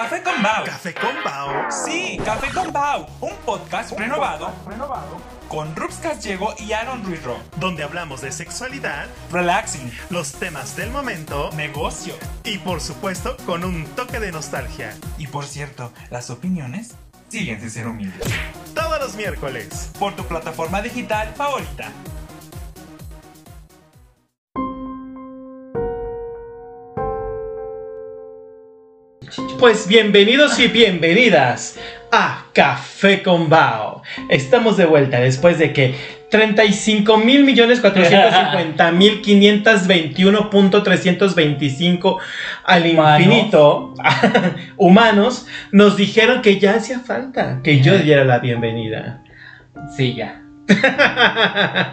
Café con Bao. Café con Bao. Sí, Café con Bao, un podcast renovado con Rups Callego y Aaron Ruiz-Ro. Donde hablamos de sexualidad, Relaxing, los temas del momento negocio y por supuesto con un toque de nostalgia. y por cierto, las opiniones siguen sin ser humildes. Todos los miércoles. Por tu plataforma digital favorita. Pues bienvenidos y bienvenidas a Café con Bao. Estamos de vuelta después de que 35 mil millones 450 mil 521.325 al Humanos. infinito humanos nos dijeron que ya hacía falta que yo diera la bienvenida. Sí, ya.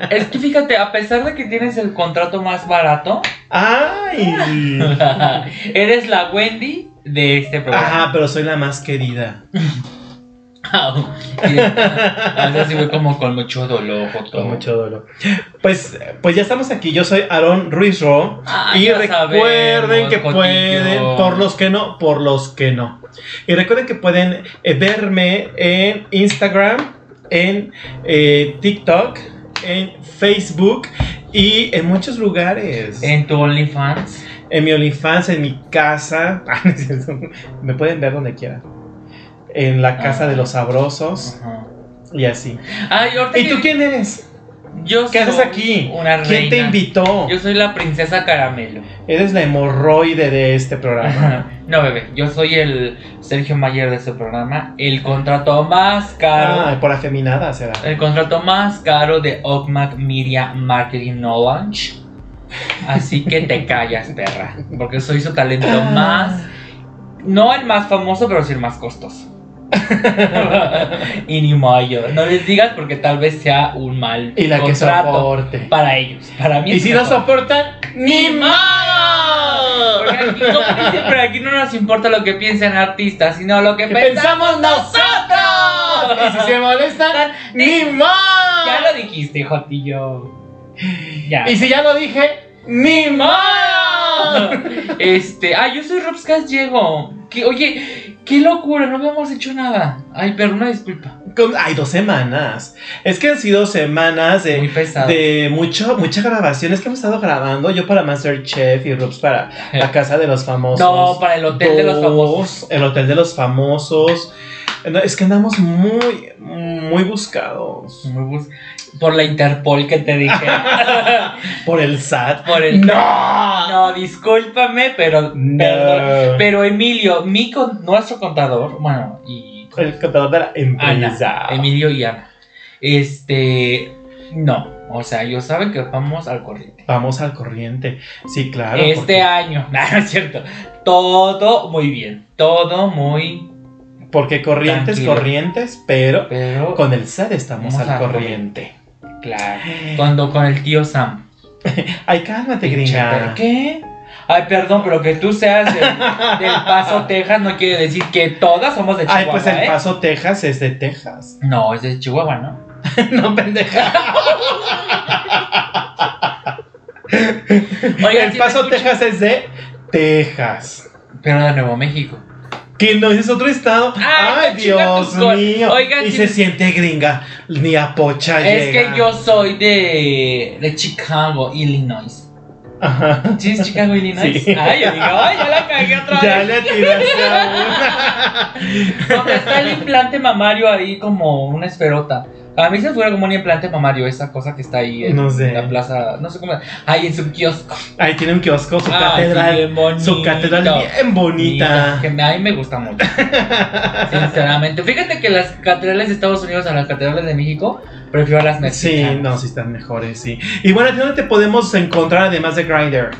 Es que fíjate, a pesar de que tienes el contrato más barato, ¡Ay! eres la Wendy de este programa. Ajá, pero soy la más querida. Sí, Así fue como con mucho dolor. Joto. Con mucho dolor. Pues, pues ya estamos aquí. Yo soy Aaron Ruiz Ro. Ah, y recuerden sabemos, que Jotillo. pueden, por los que no, por los que no. Y recuerden que pueden eh, verme en Instagram, en eh, TikTok, en Facebook y en muchos lugares. En tu OnlyFans. Mi OnlyFans, en mi casa. Ah. Me pueden ver donde quieran. En la casa de los sabrosos Ajá. y así. Ay, ¿Y que- tú quién eres? Yo ¿Qué haces aquí? Una ¿Quién te invitó? Yo soy la princesa caramelo. Eres la hemorroide de este programa. No, bebé, yo soy el Sergio Mayer de este programa. El contrato más caro. Ah, por afeminada será. El contrato más caro de Ogmac Media Marketing Knowledge. Así que te callas, perra. Porque soy su talento más. No el más famoso, pero sí el más costoso. y ni mayor. No les digas porque tal vez sea un mal Y la que contrato soporte. para ellos. Para mí Y si no soportan, ¡ni Porque más! aquí, como pero aquí no nos importa lo que piensen artistas, sino lo que ¿Qué pensamos pensamos nosotros. Y si se molestan, ¡ni Ya más! lo dijiste, Jotillo. Ya. Y si ya lo dije, ¡ni más! Este, ah, yo soy Robs Gallego. Que, oye, qué locura, no habíamos hecho nada. Ay, pero una disculpa. Ay, dos semanas. Es que han sido semanas de, Muy de mucho, mucha grabación. Es que hemos estado grabando. Yo para Masterchef y Rups para la casa de los famosos. No, para el hotel de los famosos. El hotel de los famosos. Es que andamos muy, muy buscados. Muy bus- Por la Interpol que te dije. Por el SAT. Por el. ¡No! No, discúlpame, pero. No. perdón. Pero Emilio, mi con- nuestro contador, bueno, y. El contador de la Ana, empresa. Emilio y Ana. Este. No. O sea, ellos saben que vamos al corriente. Vamos al corriente. Sí, claro. este porque, año. No es cierto. Todo muy bien. Todo muy. porque corrientes, Tranquilo. corrientes, pero Pero. con el SAT estamos al corriente. Claro. Cuando con el tío Sam. Ay, cálmate, ¿Pero gringa. qué? Ay, perdón, pero que tú seas del, del Paso, Texas, no quiere decir que todas somos de Chihuahua. Ay, pues el ¿eh? Paso, Texas es de Texas. No, es de Chihuahua, ¿no? no, pendeja. Oigan, el si Paso, Texas es de Texas. Pero de Nuevo México. Que no es otro estado. Ay, Ay, Dios mío. Oigan, y se siente gringa. Ni a pocha Es llega. que yo soy de, de Chicago, Illinois. Ajá. ¿Sí es Chicago, Illinois? Sí. Ay, yo digo, ay, ya la cagué otra Ya vez. le tiraste a Donde está el implante mamario ahí como una esferota. A mí se fuera como un implante mamario, esa cosa que está ahí en No sé. la plaza, no sé cómo. Ahí en su kiosco. Ahí tiene un kiosco, su catedral. sí, su catedral bien bonita. Que me- a mí me gusta mucho. Sinceramente. Fíjate que las catedrales de Estados Unidos a las catedrales de México, prefiero las Sí, mexicanas. no, sí están mejores, sí. Y bueno, ¿a ti ¿dónde te podemos encontrar además de Grindr?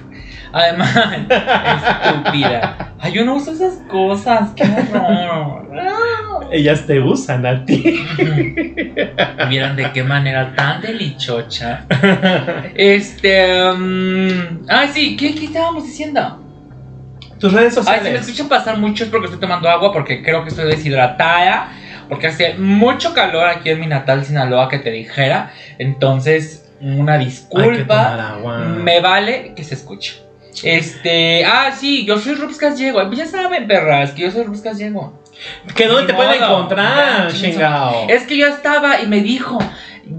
Además, estúpida. Ay, yo no uso esas cosas. Qué horror. Ellas te usan a ti. Vieron de qué manera tan delichocha. Este. ah, sí, ¿qué, ¿qué estábamos diciendo? Tus redes Ay, si me sociales. escuchan pasar mucho es porque estoy tomando agua, porque creo que estoy deshidratada. Porque hace mucho calor aquí en mi natal Sinaloa que te dijera. Entonces, una Hay que tomar disculpa. agua. Me vale que se escuche. Este, ah, sí, yo soy Rubs Gallego. Ya saben, perras, que yo soy Rubs Gallego. ¿Que dónde te pueden modo. encontrar, chingue su chingao? Es que yo estaba y me dijo,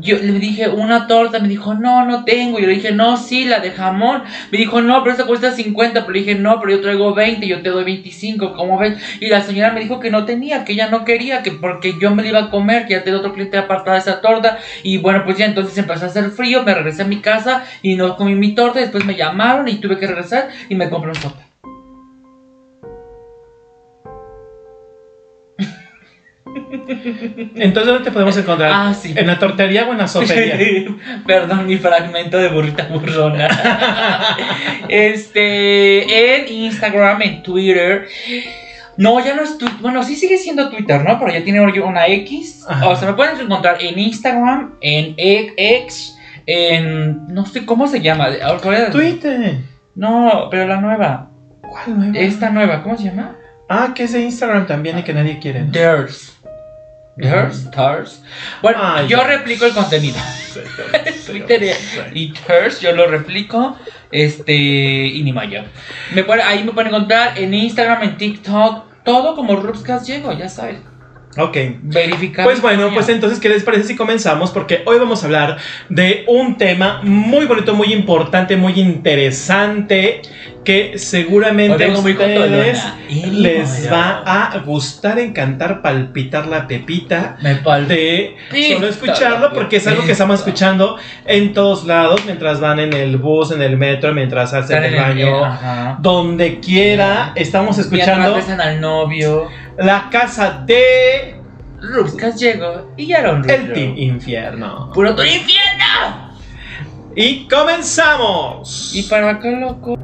yo le dije una torta, me dijo, no, no tengo. Yo le dije, no, sí, la de jamón. Me dijo, no, pero esta cuesta 50. Pero le dije, no, pero yo traigo 20, yo te doy 25, ¿cómo ves? Y la señora me dijo que no tenía, que ella no quería, que porque yo me la iba a comer, que ya tenía otro cliente apartado de esa torta. Y bueno, pues ya entonces empezó a hacer frío, me regresé a mi casa y no comí mi torta. Después me llamaron y tuve que regresar y me compré un sopa. Entonces, ¿dónde te podemos encontrar? Ah, sí. ¿En la tortería o en la sopería? Perdón, mi fragmento de burrita burrona. este, en Instagram, en Twitter. No, ya no es Twitter. Bueno, sí sigue siendo Twitter, ¿no? Pero ya tiene una X. Ajá. O sea, me pueden encontrar en Instagram, en X, en. No sé cómo se llama. Twitter. No, pero la nueva. ¿Cuál nueva? Esta nueva, ¿cómo se llama? Ah, que es de Instagram también y que nadie quiere. ¿no? Theirs. Theirs, theirs. Bueno, Ah, yo ya. replico el contenido. Twitter y Thirst, yo lo replico. Este, y ni maya. Me puede, ahí me pueden encontrar en Instagram, en TikTok, todo como Rubscast llego, ya sabes. Ok. Verificar. Pues bueno, pues entonces, ¿qué les parece si comenzamos? Porque hoy vamos a hablar de un tema muy bonito, muy importante, muy interesante, que seguramente Hoy a ustedes les va a gustar, encantar, palpitar la pepita de solo escucharlo porque es algo que estamos escuchando en todos lados, mientras van en el bus, en el metro, mientras hacen el baño, donde quiera, estamos escuchando al novio. La casa de Rubscast llegó y ya era un el Team Infierno. ¡Puro tu infierno! Y comenzamos. Y para acá, loco.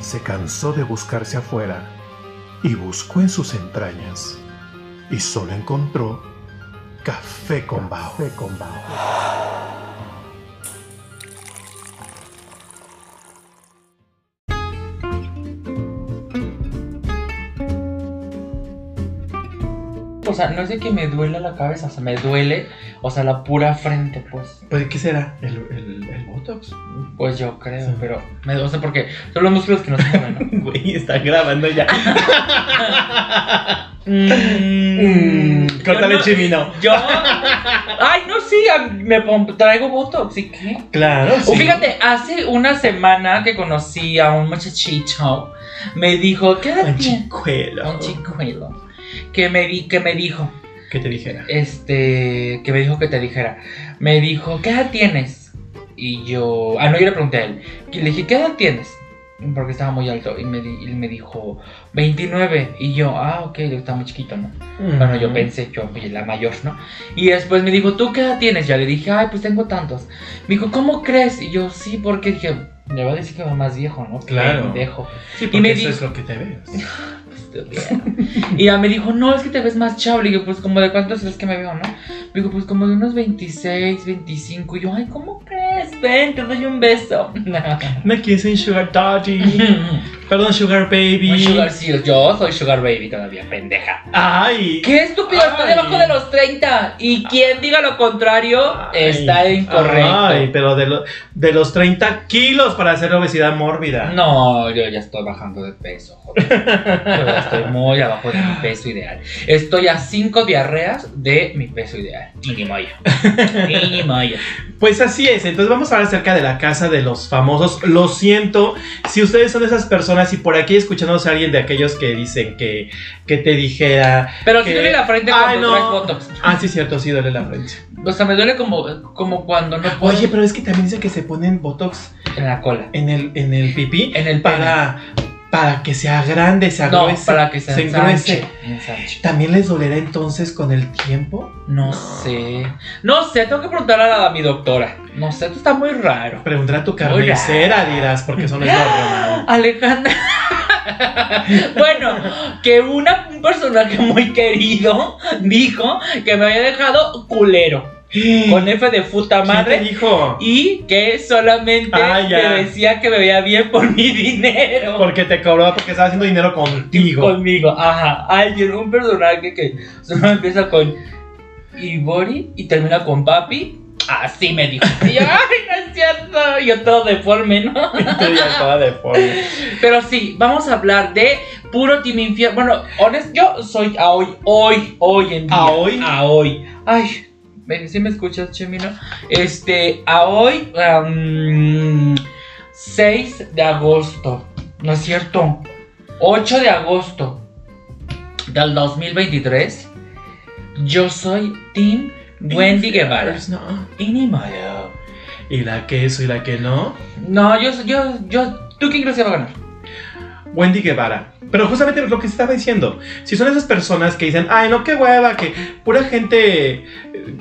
Se cansó de buscarse afuera y buscó en sus entrañas y solo encontró café con bao. O sea, no es de que me duele la cabeza, o sea, me duele, o sea, la pura frente, pues. Pues, ¿qué será? ¿El, el, el Botox? Pues yo creo, Sí. pero me o sea, porque son los músculos que no se mueven, ¿no? Güey, está grabando ya. Mm, Córtale yo no- chimino. Yo. Ay, no, sí, me traigo botox, ¿y qué? Claro, O sí. fíjate, hace una semana que conocí a un muchachito, me dijo, ¿qué edad Un chicuelo. Un chicuelo. Que me, di, que me dijo, ¿Qué te dijera? este, que me dijo que te dijera, me dijo, ¿qué edad tienes? Y yo, ah, no, yo le pregunté a él, y le dije, ¿qué edad tienes? Porque estaba muy alto, y me, y me dijo, 29, y yo, ah, ok, está muy chiquito, ¿no? Bueno, yo pensé, yo, oye, la mayor, ¿no? Y después me dijo, ¿tú qué edad tienes? Ya le dije, ay, pues tengo tantos. Me dijo, ¿cómo crees? Y yo, sí, porque dije, me va a decir que va más viejo, ¿no? Claro. Pendejo. Sí, y porque me eso dijo- es lo que te ves. Estúpida. y ya me dijo, no, es que te ves más chavo. Le dije, pues, como de cuántos crees que me veo, no? Me dijo, pues, como de unos 26, 25. Y yo, ay, ¿cómo crees? Ven, te doy un beso. Me dicen Sugar Daddy. Perdón, Sugar Baby. Un sugar, sí, yo soy Sugar Baby todavía, pendeja. Ay. ¡Qué estúpido! Estoy Ay. debajo de los 30. Y quien diga lo contrario Ay. está incorrecto. Ay, pero de, lo- de los 30 kilos para hacer obesidad mórbida. No, yo ya estoy bajando de peso, joder. Yo ya estoy muy abajo de mi peso ideal. Estoy a 5 diarreas de mi peso ideal. Pues así es, entonces vamos a hablar acerca de la casa de los famosos. Lo siento, si ustedes son esas personas y por aquí escuchándose a alguien de aquellos que dicen que, que te dijera... Pero que- duele la frente Ay, cuando no. traes botox. Ah, sí, cierto, sí duele la frente. O sea, me duele como, como cuando no puedo. Oye, pero es que también dicen que se ponen botox En la cola. en el, en el pipí En el para, para que sea grande, se No, agruese. para que se, se ensanche. ensanche. ¿También les dolerá entonces con el tiempo? No sé. No sé, tengo que preguntar a, la- a mi doctora. No sé, esto está muy raro. Preguntará a tu carnicera, dirás, porque eso no es normal. Alejandra. bueno, que una, un personaje muy querido dijo que me había dejado culero. con F de puta ¿Quién te madre. dijo? Y que solamente Ah, decía que me veía bien por mi dinero. Porque te cobraba porque estaba haciendo dinero contigo. Conmigo, ajá. Alguien, un personaje que solo empieza con Ibori y termina con Papi. Así me dijo. Y yo, ay, no es cierto. Yo todo deforme, ¿no? Ya estaba deforme. Pero sí, vamos a hablar de puro Team Infierno. Bueno, honesto, yo soy a hoy, hoy, hoy en día. ¿A hoy? A hoy. Ay, ven, si me escuchas, Chemino. Este, a hoy, am, 6 de agosto. ¿No es cierto? 8 de agosto del 2023. Yo soy Team Wendy Guevara. No. Y ni modo. Y la que eso y la que no. No, yo, yo, yo, ¿tú quién crees que va a ganar? Wendy Guevara. Pero justamente lo que estaba diciendo, si son esas personas que dicen, ay, no, qué hueva, que pura gente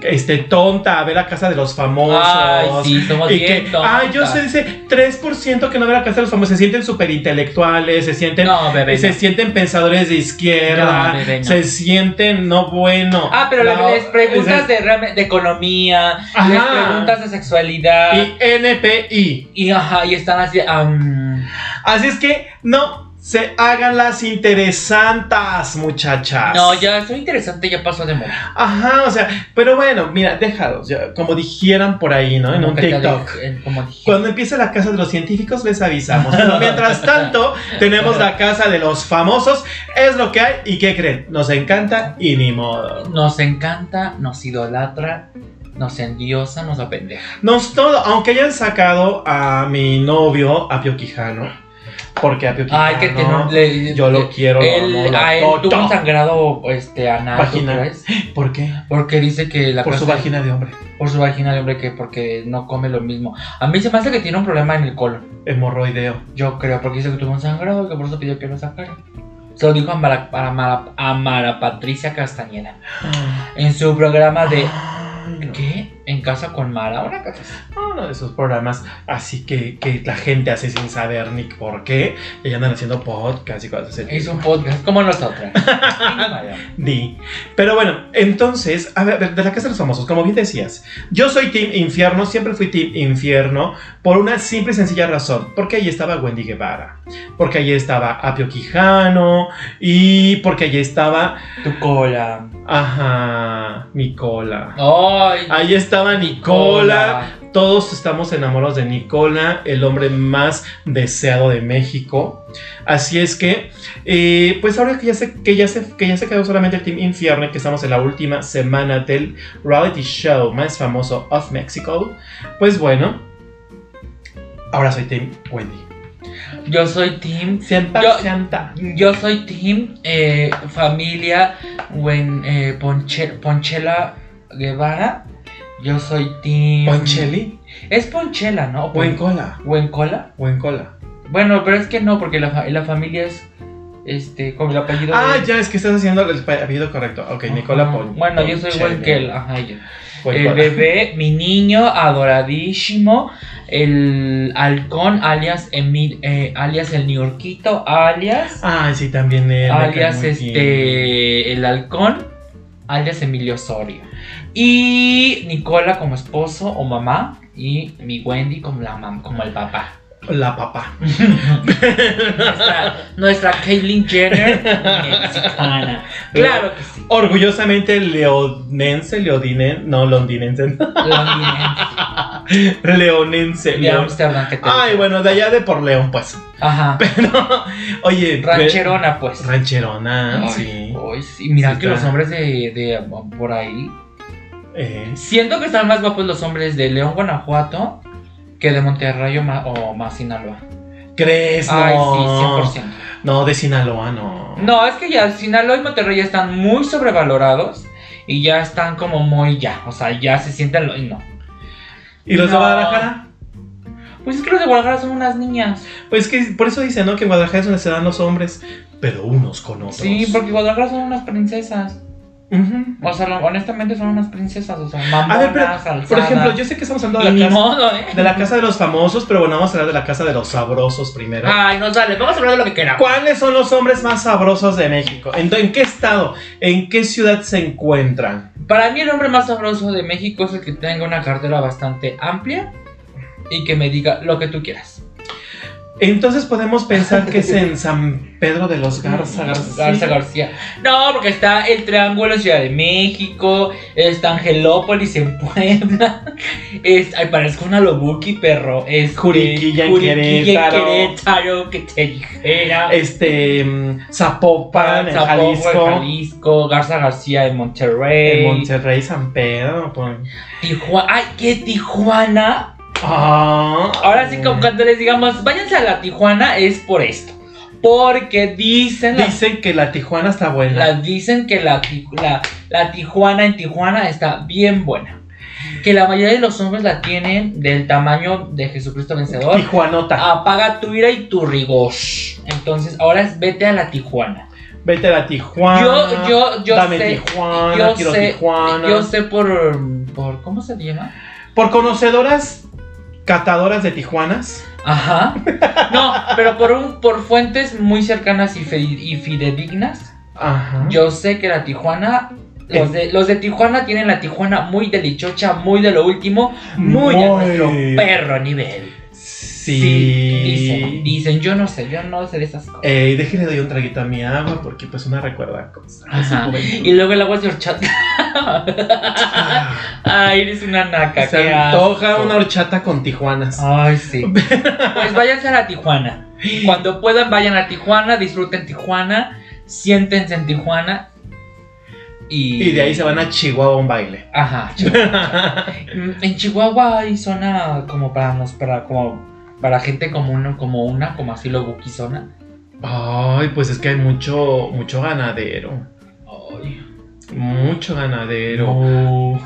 este, tonta a ver la casa de los famosos. Ay, sí, somos y bien que, ay, yo sé, dice 3% que no ve la casa de los famosos, se sienten súper intelectuales, se sienten, No, bebé. se no. sienten pensadores de izquierda, No, bebé, se sienten no bueno. Ah, pero les preguntas de, de economía, Ajá. les preguntas de sexualidad. Y NPI. Y, ajá, y están así. am, Así es que no se hagan las interesantas, muchachas. no, ya soy interesante, ya pasó de moda. Ajá, o sea, pero bueno, mira, déjalos, ya, como dijeran por ahí, ¿no? En Como un TikTok. como. Cuando empiece la casa de los científicos les avisamos. Pero mientras tanto, tenemos la casa de los famosos. Es lo que hay. ¿Y qué creen? Nos encanta y ni modo. Nos encanta, nos idolatra, nos endiosa, nos apendeja. Nos todo, aunque hayan sacado a mi novio, a Pio Quijano. Porque a Pio Quijano. Ay, que tiene un- le- yo lo quiero, lo Él, lo a él tuvo un sangrado este, anal, ¿tú Vagina. ¿Por qué? Porque dice que la Por su vagina de hombre. Por su vagina de hombre, que porque no come lo mismo. A mí se me hace que tiene un problema en el colon. Hemorroideo. Yo creo, porque dice que tuvo un sangrado, que por eso pidió que lo sacara. Se lo dijo a Mara, a Mara- a Mara Patricia Castañeda en su programa de. Ay, no. ¿Qué? En casa con Mara. Una cosa así. Uno de esos programas así que, que la gente hace sin saber ni por qué. Y andan haciendo podcast y cosas así. Es un podcast como nosotras. Di. Pero bueno, entonces, a ver, de la casa de los famosos, como bien decías, yo soy Team Infierno, siempre fui Team Infierno, por una simple y sencilla razón. Porque ahí estaba Wendy Guevara, porque ahí estaba Apio Quijano, y porque ahí estaba, tu cola. ajá, Nicola. Ay, Ahí estaba Nicola. Todos estamos enamorados de Nicola, el hombre más deseado de México. Así es que, eh, pues ahora que ya, se, que, ya se, que ya se quedó solamente el Team Infierno y que estamos en la última semana del reality show más famoso of Mexico, pues bueno, ahora soy Team Wendy. Yo soy Team. 100%. Yo soy Team eh, Familia eh, Ponche- Ponchela Guevara. Yo soy Team. Poncheli, Es Ponchela, ¿no? Wencola, Wencola. Wencola. Bueno, pero es que no, porque la, la familia es. Este, con el apellido. Ah, de- ya es que estás haciendo el apellido correcto. Ok, Nicola Ajá. Pon. Bueno, yo soy. Wenkel. Ajá, yo. El bebé, mi niño adoradísimo, el halcón, alias Emil, eh, alias el Niurquito, alias, Ah, sí, también él. alias este, bien. el halcón, alias Emilio Osorio. Y Nicola como esposo o mamá, y mi Wendy como la mam- como el papá. La papá. Nuestra, nuestra Caitlyn Jenner mexicana. Claro que sí. Orgullosamente leonense, leodinense, no, londinense, Londinense. leonense. De Amsterdam que te Ay, bueno, de allá de por León, pues. Ajá. No, oye. Rancherona, pues. Rancherona, Ay, sí. ay, sí, mira Sí, que los hombres de, de por ahí. Eh, Siento que están más guapos los hombres de León, Guanajuato que de Monterrey o, Ma- o más Sinaloa. ¿Crees? Ay, No. sí, 100%. No, de Sinaloa, no. No, es que ya Sinaloa y Monterrey ya están muy sobrevalorados y ya están como muy ya. O sea, ya se sienten. lo- y no. ¿Y los de. Guadalajara? Pues es que los de Guadalajara son unas niñas. Pues que por eso dicen, ¿no? Que en Guadalajara es donde se dan los hombres, pero unos con otros. Sí, porque Guadalajara son unas princesas. O sea, lo- honestamente son unas princesas, o sea, A mamonas, ver, pero, alzadas. por ejemplo, yo sé que estamos hablando de la, casa, modo, ¿eh? de la casa de los famosos, pero bueno, vamos a hablar de la casa de los sabrosos primero. Ay, no sale, vamos a hablar de lo que queramos. ¿Cuáles son los hombres más sabrosos de México? ¿En, en qué estado? ¿En qué ciudad se encuentran? Para mí el hombre más sabroso de México es el que tenga una cartera bastante amplia y que me diga lo que tú quieras. Entonces podemos pensar que es en San Pedro de los Garza García. Garza García. No, porque está el Triángulo en Ciudad de México, está Angelópolis en Puebla, es, ay, parezco una lobuki, perro. Es Juriquilla en Querétaro. Querétaro, que te dijera. Este, mm, Zapopan, en Zapopan, Jalisco. Jalisco, Garza García en Monterrey. En Monterrey, San Pedro. pues. Tijuana. Ay, que Tijuana. Ah, Ahora sí, como cuando les digamos, váyanse a la Tijuana, es por esto. Porque dicen, Dicen que la Tijuana está buena. dicen que la, la Tijuana en Tijuana está bien buena. Que la mayoría de los hombres la tienen del tamaño de Jesucristo vencedor. Tijuanota. Apaga tu ira y tu rigor. Entonces, ahora es vete a la Tijuana. Vete a la Tijuana. Yo- yo- yo Dame sé- Tijuana, yo quiero sé, Tijuana. yo sé por, por. ¿Cómo se llama? Por conocedoras catadoras de Tijuanas. Ajá. No, pero por, un, por fuentes muy cercanas y, fe- y fidedignas. Ajá. Yo sé que la Tijuana. Los de, los de Tijuana tienen la Tijuana muy delichocha, muy de lo último, muy, a Muy. nuestro perro nivel. Sí. Dicen, dicen, yo no sé, yo no sé de esas cosas. Eh, déjenle doy un traguito a mi agua porque pues una recuerda cosas. Y luego el agua de horchata. Ay, eres una naca. Se antoja asco. una horchata con Tijuanas. Ay, sí. Pues váyanse a la Tijuana. Cuando puedan, vayan a Tijuana, disfruten Tijuana, siéntense en Tijuana. Y, Y de ahí se van a Chihuahua a un baile. Ajá, Chihuahua. En Chihuahua hay zona como para nos, para como para gente como una, como una, como así lo Buki zona. Ay, pues es que hay mucho, mucho ganadero. Ay, Mucho ganadero. mu.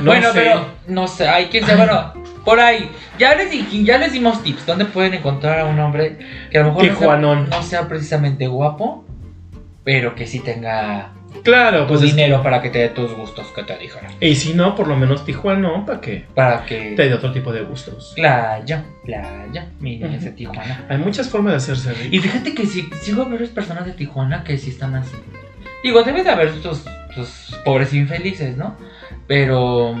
No bueno, sé. pero no sé, hay quien se, bueno, por ahí. Ya les ya les dimos tips. ¿Dónde pueden encontrar a un hombre que a lo mejor no sea, no sea precisamente guapo, pero que sí tenga Claro, pues es- dinero para que te dé tus gustos que te dijeron? Y si no, por lo menos Tijuana, ¿no? Para que Para que te dé otro tipo de gustos. playa, playa, miren ese Tijuana. Hay muchas formas de hacerse rico. Y fíjate que sí, sigo a varias personas de Tijuana que sí están así. Digo, debe de haber sus, sus pobres infelices, ¿no? Pero.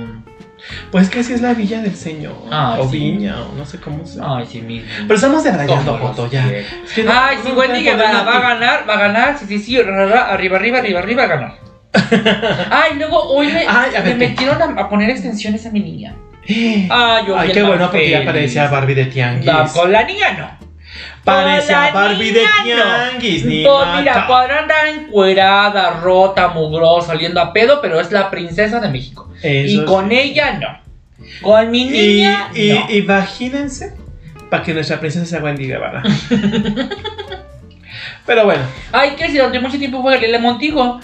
Pues que así es la villa del señor. Ay, o sí. viña, o no sé cómo se Ay, sí mismo. Pero estamos debrayando, Cómo Joto, los ya. Es que no- Ay, sí, no Wendy Guevara va a ganar, va a ganar, sí, sí, sí, arriba, arriba, arriba, arriba, a ganar. Ay, luego hoy me, Ay, metieron a, a poner extensiones a mi niña. Ay, yo Ay, qué bueno, porque ya parecía Barbie de Tianguis. No, con la niña no. Parecía Con la Barbie de no. Tianguis, ni Pues mira, podrá andar encuerada, rota, mugrosa, oliendo a pedo, pero es la princesa de México. y con sí. ella no. Con mi niña y- no. imagínense para que nuestra princesa sea Wendy Guevara. Pero bueno, Ay, que si durante mucho tiempo fue Galilea Montijo.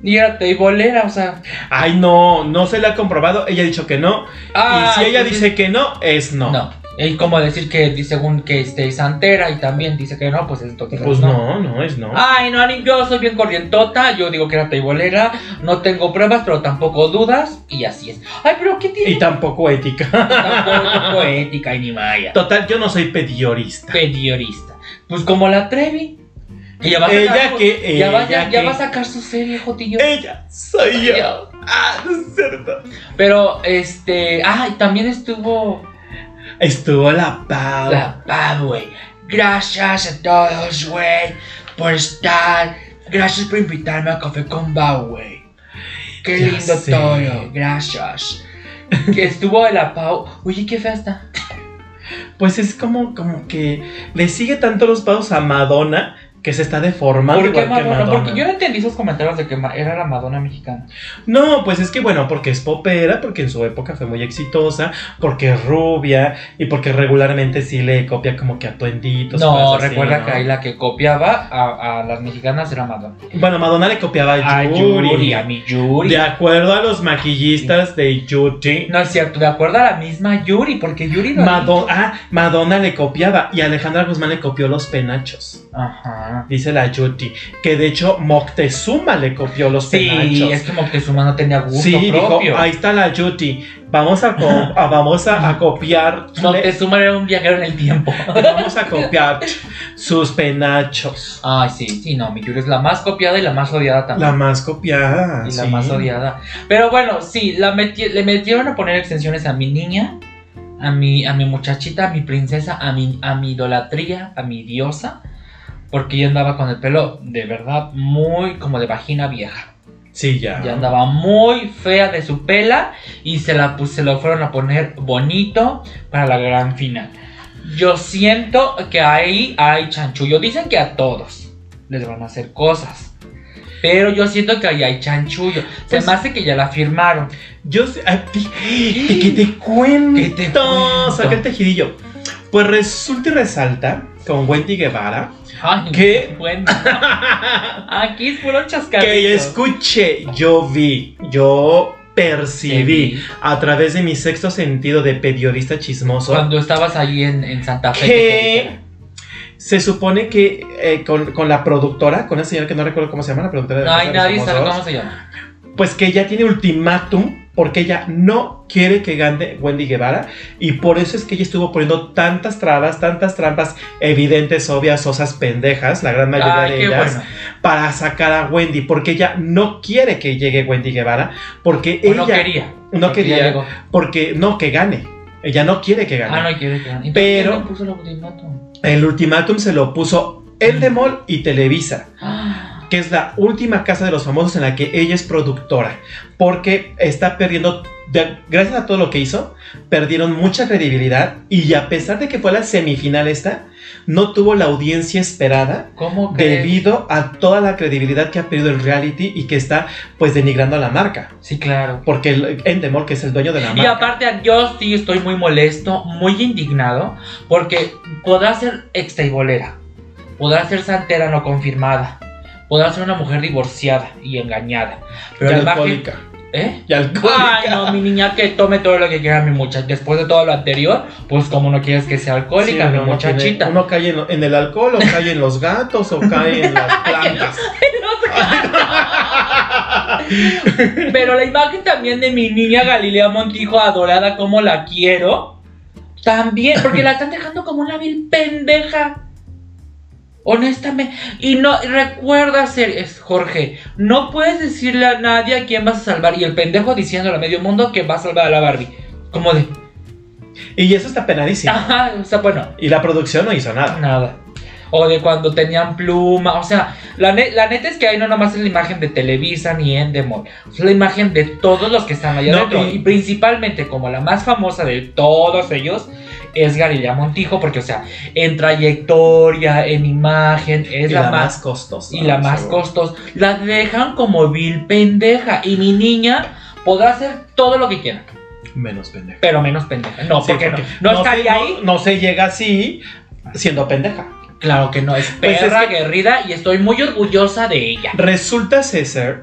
Y era teibolera, o sea. ay no, no se le ha comprobado, ella ha dicho que no. y si ella pues dice que no, es no. No. Y como decir que según que esté santera y también dice que no, pues entonces Pues no, no, es no. Ay, no, ni- yo soy bien corrientota, yo digo que era teibolera, no tengo pruebas, pero tampoco dudas, y así es. Ay, pero ¿qué tiene? Y tampoco ética. Tampoco ética y ni maya. Total, yo no soy pediorista. Periodista. Pues como la Trevi. Ya va a Ella sacar, su- que, ya va, ella ya, ya que. va a sacar su serie, Jotillo. Ella soy yo. Ah, no es cierto. Pero, este. Ay, también estuvo Estuvo la Pau. la Pau, güey. Gracias a todos, güey, por estar. Gracias por invitarme a Café con Bau, güey. Qué Ya lindo sé. todo, gracias. Que estuvo de la Pau. Oye, qué fea está. Pues es como, como que le sigue tanto los pasos a Madonna que se está deformando ¿Por qué igual que Madonna? Porque yo no entendí esos comentarios de que era la Madonna mexicana. No, pues es que bueno, porque es popera, porque en su época fue muy exitosa, porque es rubia y porque regularmente sí le copia como que a tuenditos. No, cosas así, recuerda ¿no? que ahí la que copiaba a, a las mexicanas era Madonna. Bueno, Madonna le copiaba a A Yuri. Yuri, a mi Yuri. De acuerdo a los maquillistas de Yuri. No es cierto, de acuerdo a la misma Yuri, porque Yuri no Madonna, ah, Madonna le copiaba y Alejandra Guzmán le copió los penachos. Ajá. Ajá. Dice la Yuti. Que de hecho Moctezuma le copió los Sí, penachos. es que Moctezuma no tenía gusto Sí, dijo, propio. ahí está la Yuti. Vamos a, vamos a, a copiar. Moctezuma era un viajero en el tiempo. Vamos a copiar sus penachos. Ay, sí, sí, no, mi Yuri es la más copiada y la más odiada también. La más copiada. y la más odiada. Pero bueno, sí, la meti- le metieron a poner extensiones a mi niña, a mi, a mi muchachita, a mi princesa, a mi, a mi idolatría, a mi diosa. Porque ella andaba con el pelo de verdad muy como de vagina vieja. Sí, ya. Ya andaba muy fea de su pela y se la se lo fueron a poner bonito para la gran final. Yo siento que ahí hay chanchullo. Dicen que a todos les van a hacer cosas. Pero yo siento que ahí hay chanchullo. Se Pues- me hace que ya la firmaron. Yo sé. ay, pi- y que te cuento. ¿Qué te cuento? Saca el tejidillo. Pues resulta y resalta con Wendy Guevara Ay, ¿Qué? bueno. Aquí es puro chascarrillo. que escuché, yo vi, yo percibí a través de mi sexto sentido de periodista chismoso Cuando estabas ahí en, en Santa Fe. que se supone que eh, con, con la productora, con esa señora que no recuerdo cómo se llama, la productora de los nadie sabe Famosos, cómo se llama. pues que ella tiene ultimátum porque ella no quiere que gane Wendy Guevara y por eso es que ella estuvo poniendo tantas trabas, tantas trampas evidentes, obvias, osas, pendejas, la gran mayoría Ay, de ellas, bueno. para sacar a Wendy, porque ella no quiere que llegue Wendy Guevara, porque O ella no quería. no quería, porque no que gane, ella no quiere que gane. Ah, no quiere que Entonces, Pero- ¿quién le puso el ultimátum? El ultimátum se lo puso Endemol y Televisa. Ah, que es la última casa de los famosos en la que ella es productora, porque está perdiendo, de- gracias a todo lo que hizo, perdieron mucha credibilidad y a pesar de que fue la semifinal esta, no tuvo la audiencia esperada ¿Cómo debido a toda la credibilidad que ha perdido el reality y que está pues denigrando a la marca, Sí, claro. porque el Endemol, que es el dueño de la Y marca, aparte, yo sí estoy muy molesto, muy indignado, porque podrá ser extaibolera, podrá ser santera no confirmada, podrá ser una mujer divorciada y engañada. Pero y la imagen. alcohólica, ¿Eh? y alcohólica. Ay, no, mi niña que tome todo lo que quiera mi muchacha. Después de todo lo anterior, pues como no quieres que sea alcohólica, Sí, mi uno muchachita. tiene- uno cae en, en el alcohol, o cae en los gatos, o cae en las plantas. Pero la imagen también de mi niña Galilea Montijo, adorada como la quiero, también, porque la están dejando como una vil pendeja. Honestamente, y no, recuerda ser, es Jorge, no puedes decirle a nadie a quién vas a salvar. Y el pendejo diciéndole a medio mundo que va a salvar a la Barbie. Como de, Y eso está penadísimo. ajá, o sea, bueno, Y la producción no hizo nada. Nada. O de cuando tenían pluma. O sea, la, ne- la neta es que ahí no nomás es la imagen de Televisa ni Endemol. Es la imagen de todos los que están allá No, y- Y... principalmente como la más famosa de todos ellos es Galilea Montijo. Porque, o sea, en trayectoria, en imagen, es y la, la más... costosa. y la más costosa. La dejan como vil pendeja. Y mi niña podrá hacer todo lo que quiera. Menos pendeja. Pero menos pendeja. No, Sí, porque, porque no. No, se- estaría ahí. No, no se llega así siendo pendeja. Claro que no, es Pues es perra, que- guerrida y estoy muy orgullosa de ella. Resulta, César,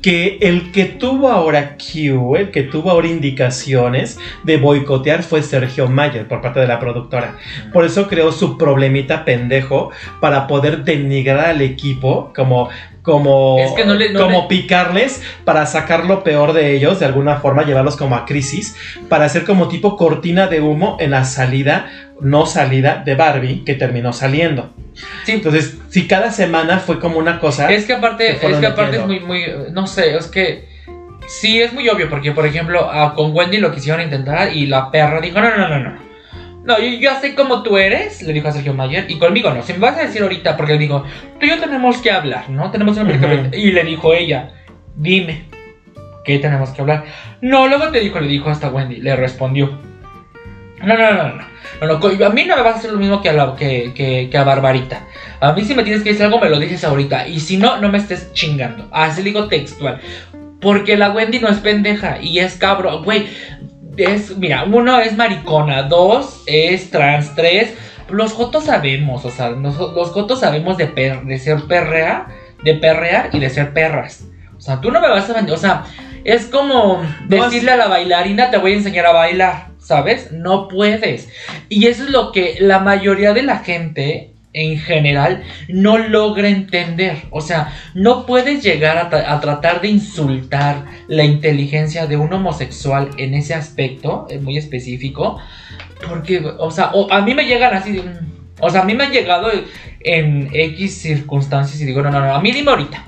que el que tuvo ahora Q, el que tuvo ahora indicaciones de boicotear fue Sergio Mayer por parte de la productora. Por eso creó su problemita pendejo para poder denigrar al equipo como como, Es que no le- no como le- picarles para sacar lo peor de ellos, de alguna forma llevarlos como a crisis, para hacer como tipo cortina de humo en la salida, no salida de Barbie, que terminó saliendo. Sí, Entonces, si cada semana fue como una cosa... es que aparte, es que aparte es muy, muy, no sé, es que sí es muy obvio porque, por ejemplo, a- con Wendy lo quisieron intentar y la perra dijo, no, no, no, no. No, yo, yo sé cómo tú eres, le dijo a Sergio Mayer, y conmigo no. Si me vas a decir ahorita, porque le digo, tú y yo tenemos que hablar, ¿no? Tenemos una plática". Ujú. Y le dijo ella, dime, ¿qué tenemos que hablar? No, luego te dijo, le dijo hasta Wendy, le respondió. No, no, no, no. no, no, a mí no me vas a hacer lo mismo que a, la- que, que- que a Barbarita. A mí si me tienes que decir algo, me lo dices ahorita. Y si no, no me estés chingando. Así digo textual. Porque la Wendy no es pendeja y es cabro. Güey, es, mira, uno es maricona, dos es trans, tres. Los jotos sabemos, o sea, nos- los jotos sabemos de, per- de ser perrea, de perrear y de ser perras. O sea, tú no me vas a vender, o sea, es como decirle a la bailarina, te voy a enseñar a bailar, ¿sabes? No puedes. Y eso es lo que la mayoría de la gente en general no logra entender. O sea, no puedes llegar a, tra- a tratar de insultar la inteligencia de un homosexual en ese aspecto eh, muy específico. Porque, o sea, o- a mí me llegan así mm, O sea, a mí me han llegado en X circunstancias y digo, no, no, no, a mí dime ahorita.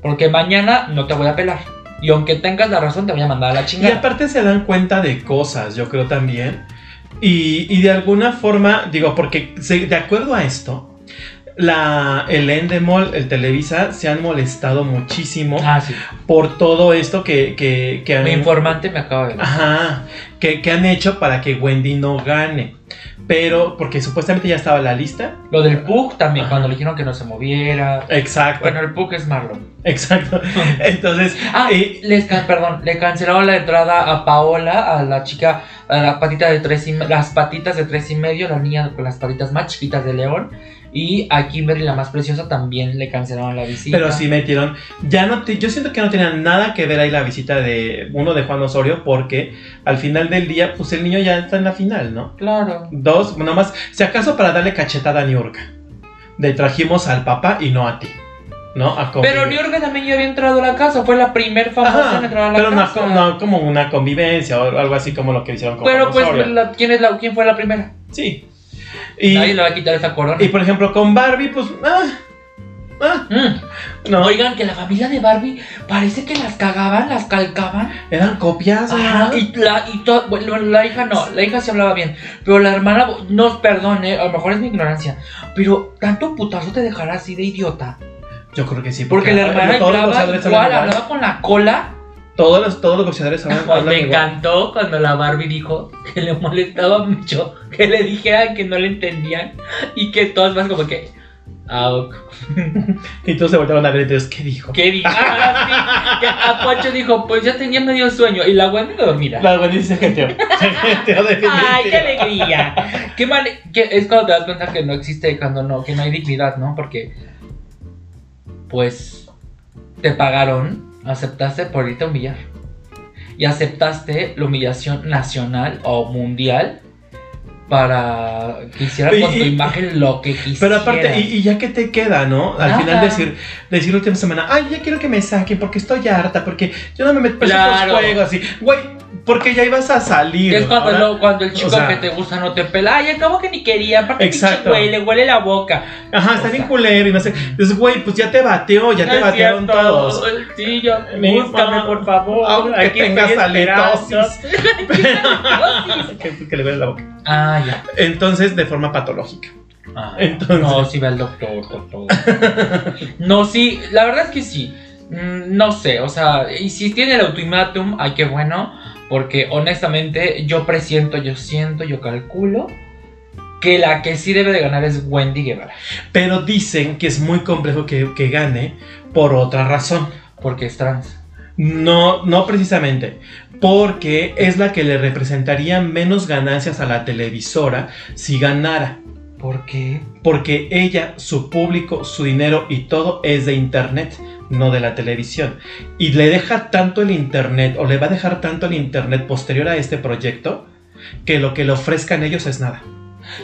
Porque mañana no te voy a pelar. Y aunque tengas la razón, te voy a mandar a la Y chingada. aparte se dan cuenta de cosas, yo creo también. Y, y de alguna forma, digo, porque se- de acuerdo a esto, la, el Endemol, el Televisa, se han molestado muchísimo Ah, sí. por todo esto que, que, que han Mi informante me acaba de... Ajá, que, que han hecho para que Wendy no gane. Pero, porque supuestamente ya estaba la lista. Lo del Pug también, Ajá. cuando le dijeron que no se moviera. Exacto, Bueno, el Pug es Marlon. Exacto. Entonces, Ah, eh, les can- perdón, le cancelaron la entrada a Paola, a la chica, a la patita de tres y las patitas de tres y medio, la niña con las patitas más chiquitas de León. Y a Kimberly, la más preciosa, también le cancelaron la visita. pero sí metieron. Ya no te- yo siento que no tenía nada que ver ahí la visita de uno de Juan Osorio, porque al final del día, pues el niño ya está en la final, ¿no? Claro. Dos, nada más, si acaso para darle cachetada a Niurka. De trajimos al papá y no a ti. ¿No? A Pero. Niurka también ya había entrado a la casa, fue la primer famosa Ajá, en entrar a la pero no, casa. no como una convivencia o algo así como lo que hicieron con Pero pues, la- ¿quién, es la, ¿quién fue la primera? Sí. Y, Nadie le va a quitar esa corona. y por ejemplo, con Barbie, pues. Ah, ah, Mm. no. Oigan, que la familia de Barbie parece que las cagaban, las calcaban. Eran copias, Ajá, y la, y to- bueno, la hija no, la hija sí hablaba bien, pero la hermana, no, perdón, eh, a lo mejor es mi ignorancia, pero tanto putazo te dejará así de idiota. Yo creo que sí. Porque la hermana todos los hablaba igual, hablan hablaba con la cola. Todos los, todos los boxeadores hablan, hablan me igual. encantó cuando la Barbie dijo que le molestaba mucho que le dijeran que no le entendían y que todos más como que... Ah. Y todos se voltearon a ver entonces, ¿qué dijo? ¿Qué dijo? Ah, sí, a Poncho dijo, pues ya tenía medio sueño y la Wendy dormida. La Wendy se genteó. Se genteó ¡Ay, qué alegría! Qué mal, que es cuando te das cuenta que no existe, cuando no, que no hay dignidad, ¿no? Porque, pues, te pagaron, aceptaste por irte a humillar. Y aceptaste la humillación nacional o mundial para que hicieran con tu imagen lo que quisieran. Pero aparte, y, y ya que te queda, ¿no? Al Ajá. final decir, decir la última semana, ay, ya quiero que me saquen porque estoy harta, porque yo no me meto en Claro. esos juegos así. Güey, porque ya ibas a salir. Es cuando, lo- cuando el chico o sea- que te gusta no te pela. Ay, acabo que ni quería. Aparte, Exacto. huele, huele la boca. Ajá, O está bien culero y no sé. Dices, güey, pues ya te bateó, ya No te batearon cierto. todos. Sí, yo. Búscame, por favor. Aunque Aquí tengas halitosis. que, que le huele la boca. Ah, ya. Entonces, de forma patológica. Ah, Entonces- No, sí, ve al doctor, doctor. no, sí, la verdad es que sí. Mm, No sé, o sea, y si tiene el ultimátum, ay, qué bueno. Porque honestamente, yo presiento, yo siento, yo calculo que la que sí debe de ganar es Wendy Guevara. Pero dicen que es muy complejo que, que gane por otra razón. Porque es trans. No, no precisamente. Porque es la que le representaría menos ganancias a la televisora si ganara. ¿Por qué? Porque ella, su público, su dinero y todo es de internet, no de la televisión. Y le deja tanto el internet, o le va a dejar tanto el internet posterior a este proyecto, que lo que le ofrezcan ellos es nada.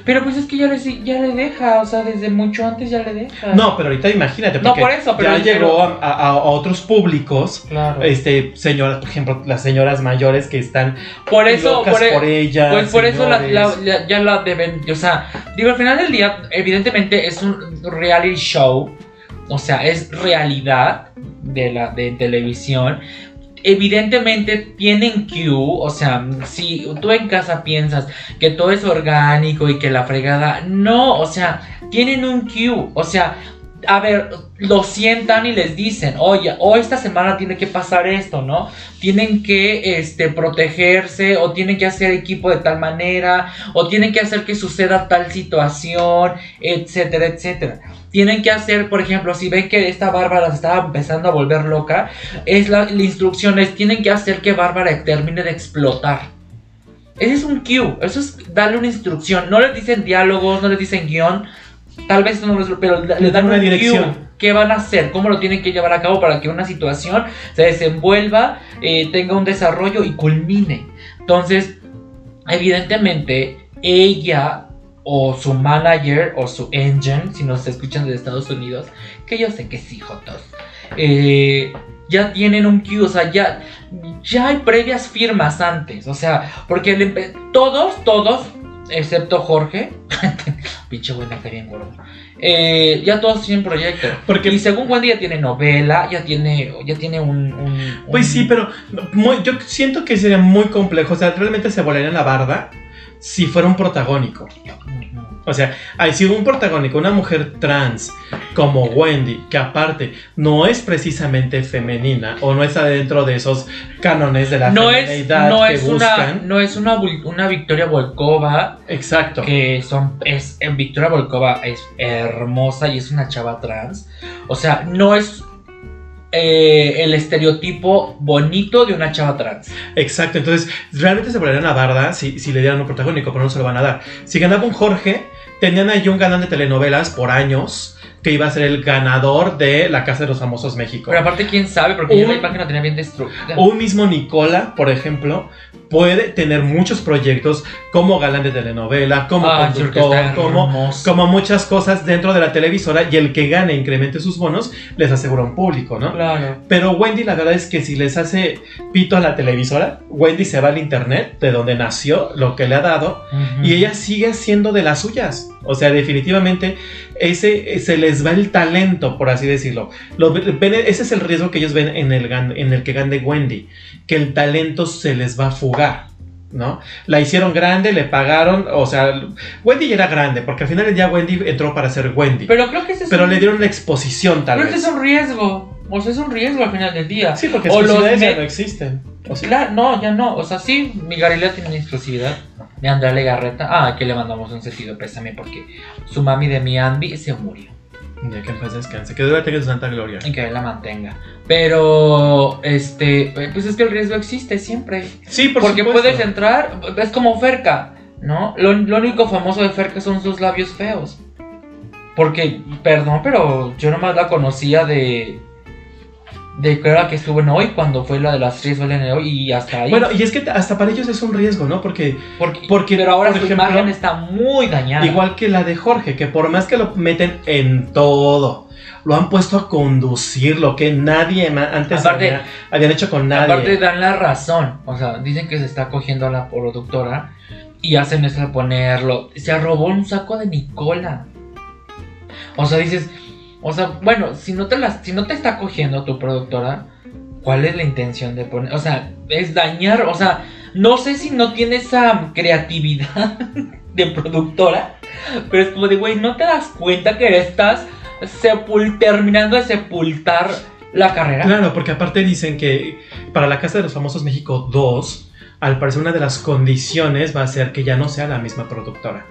Pero pues es que ya le, ya le deja, o sea, desde mucho antes ya le deja. No, pero ahorita imagínate, No, porque por eso, pero ya yo llegó a, a- a otros públicos. Claro. Este, señoras, por ejemplo, las señoras mayores que están por eso, locas por, e- por ella. Pues por eso la- la- la- ya la deben, o sea, digo, al final del día, evidentemente es un reality show, o sea, es realidad de la de televisión. Evidentemente tienen Q, o sea, si tú en casa piensas que todo es orgánico y que la fregada, no, o sea, tienen un Q, o sea, a ver, lo sientan y les dicen, oye, o esta semana tiene que pasar esto, ¿no? Tienen que este, protegerse o tienen que hacer equipo de tal manera o tienen que hacer que suceda tal situación, etcétera, etcétera. Tienen que hacer, por ejemplo, si ven que esta Bárbara se estaba empezando a volver loca, es la, la instrucción es, tienen que hacer que Bárbara termine de explotar. Ese es un cue, eso es darle una instrucción. No les dicen diálogos, no les dicen guion, tal vez no les, pero le Les dan una un cue. dirección. ¿Qué van a hacer? ¿Cómo lo tienen que llevar a cabo para que una situación se desenvuelva, eh, tenga un desarrollo y culmine? Entonces, evidentemente, ella o su manager o su engine, si nos escuchan de Estados Unidos, que yo sé que sí, Jotos, eh, ya tienen un queue, o sea, ya, ya hay previas firmas antes, o sea, porque el todos, todos, excepto Jorge, pinche güey, me cae bien gordo, eh, ya todos tienen proyecto. Porque- y según Wendy ya tiene novela, ya tiene, ya tiene un... un- Pues sí, pero muy- yo siento que sería muy complejo. O sea, realmente se volaría la barda si fuera un protagónico. O sea, hay si un protagónico, una mujer trans como Wendy, que aparte no es precisamente femenina o no está dentro de esos cánones de la no es, feminidad no que es buscan. una, no es una, una Victoria Volkova Exacto. que son es en Victoria Volkova es hermosa y es una chava trans. O sea, no es eh, el estereotipo bonito de una chava trans. Exacto, entonces realmente se volarían la barda si, si le dieran un protagónico, pero no se lo van a dar. Si ganaba un Jorge, tenían ahí un galán de telenovelas por años que iba a ser el ganador de La Casa de los Famosos México. Pero aparte, quién sabe, porque ya Un- la imagen la tenía bien destruida. Un mismo Nicola, por ejemplo, puede tener muchos proyectos como galán de telenovela, como Ah, conductor, como, muchas cosas dentro de la televisora y el que gane incremente sus bonos les asegura un público, ¿no? Claro. Pero Wendy, la verdad es que si les hace pito a la televisora, Wendy se va al internet, de donde nació, lo que le ha dado, Ujú. y ella sigue siendo de las suyas. O sea, definitivamente ese se les va el talento, por así decirlo. Lo ese es el riesgo que ellos ven en el, en el que gane Wendy, que el talento se les va a fugar. ¿No? La hicieron grande, le pagaron, o sea, Wendy ya era grande, porque al final del día Wendy entró para ser Wendy, pero, Pero creo que ese es un, le dieron la exposición tal creo que vez. es un riesgo. O sea, es un riesgo al final del día. Sí, porque O los exclusividades ya me- no existen. O sea, Claro, no, ya no. O sea, sí, mi Galilea tiene una exclusividad de Andrea Legarreta. Ah, que le mandamos un sentido pésame porque su mami de mi Andy se murió. Ya que en paz descanse, que tenga su santa gloria. Y que él la mantenga. Pero, este, pues es que el riesgo existe siempre. Sí, por porque supuesto. puedes entrar, es como Ferca, ¿no? Lo, lo único famoso de Ferca son sus labios feos. Porque, perdón, pero yo nomás la conocía de. De que que estuvo en hoy, cuando fue la de las tres suelen en hoy, y hasta ahí. Bueno, y es que hasta para ellos es un riesgo, ¿no? Porque porque, porque, pero ahora por su ejemplo, imagen está muy dañada. igual que la de Jorge, que por más que lo meten en todo, lo han puesto a conducir, lo que nadie antes Aparte- había- habían hecho con nadie. Aparte dan la razón. O sea, dicen que se está cogiendo a la productora y hacen eso de ponerlo. Se robó un saco de Nicola. O sea, dices, o sea, bueno, si no te las, si no te está cogiendo tu productora, ¿cuál es la intención de poner? O sea, es dañar, o sea, no sé si no tiene esa creatividad de productora, pero es como de, güey, ¿no te das cuenta que estás terminando de sepultar la carrera? Claro, porque aparte dicen que para la Casa de los Famosos México 2, al parecer una de las condiciones va a ser que ya no sea la misma productora.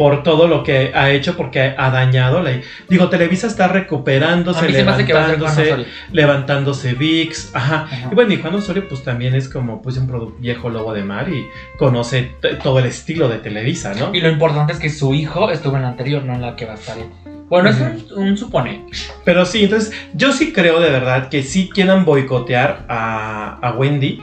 Por todo lo que ha hecho, porque ha dañado la... Digo, Televisa está recuperándose, levantándose, levantándose VIX, ajá. Ajá. Y bueno, y Juan Osorio pues también es como pues un viejo lobo de mar y conoce todo el estilo de Televisa, ¿no? Y lo importante es que su hijo estuvo en la anterior, no en la que va a estar. Bueno, es un, un supone. Pero sí, entonces yo sí creo de verdad que si quieran boicotear a, a Wendy,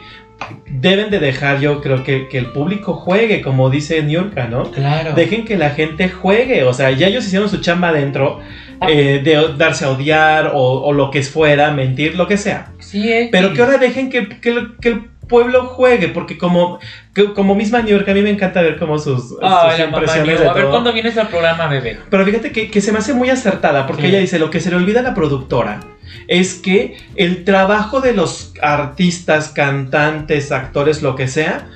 deben de dejar yo creo que, que el público juegue, como dice Niurka, ¿no? Claro. Dejen que la gente juegue, o sea, ya ellos hicieron su chamba adentro, eh, de darse a odiar o, o lo que fuera, mentir, lo que sea. Sí, eh, Pero que ahora dejen que, que que el pueblo juegue, porque como, como misma Niurka, a mí me encanta ver como sus, Ay, sus impresiones de A ver todo. cuándo vienes al programa, bebé. Pero fíjate que, que se me hace muy acertada, porque Sí. ella dice, lo que se le olvida a la productora es que el trabajo de los artistas, cantantes, actores, lo que sea,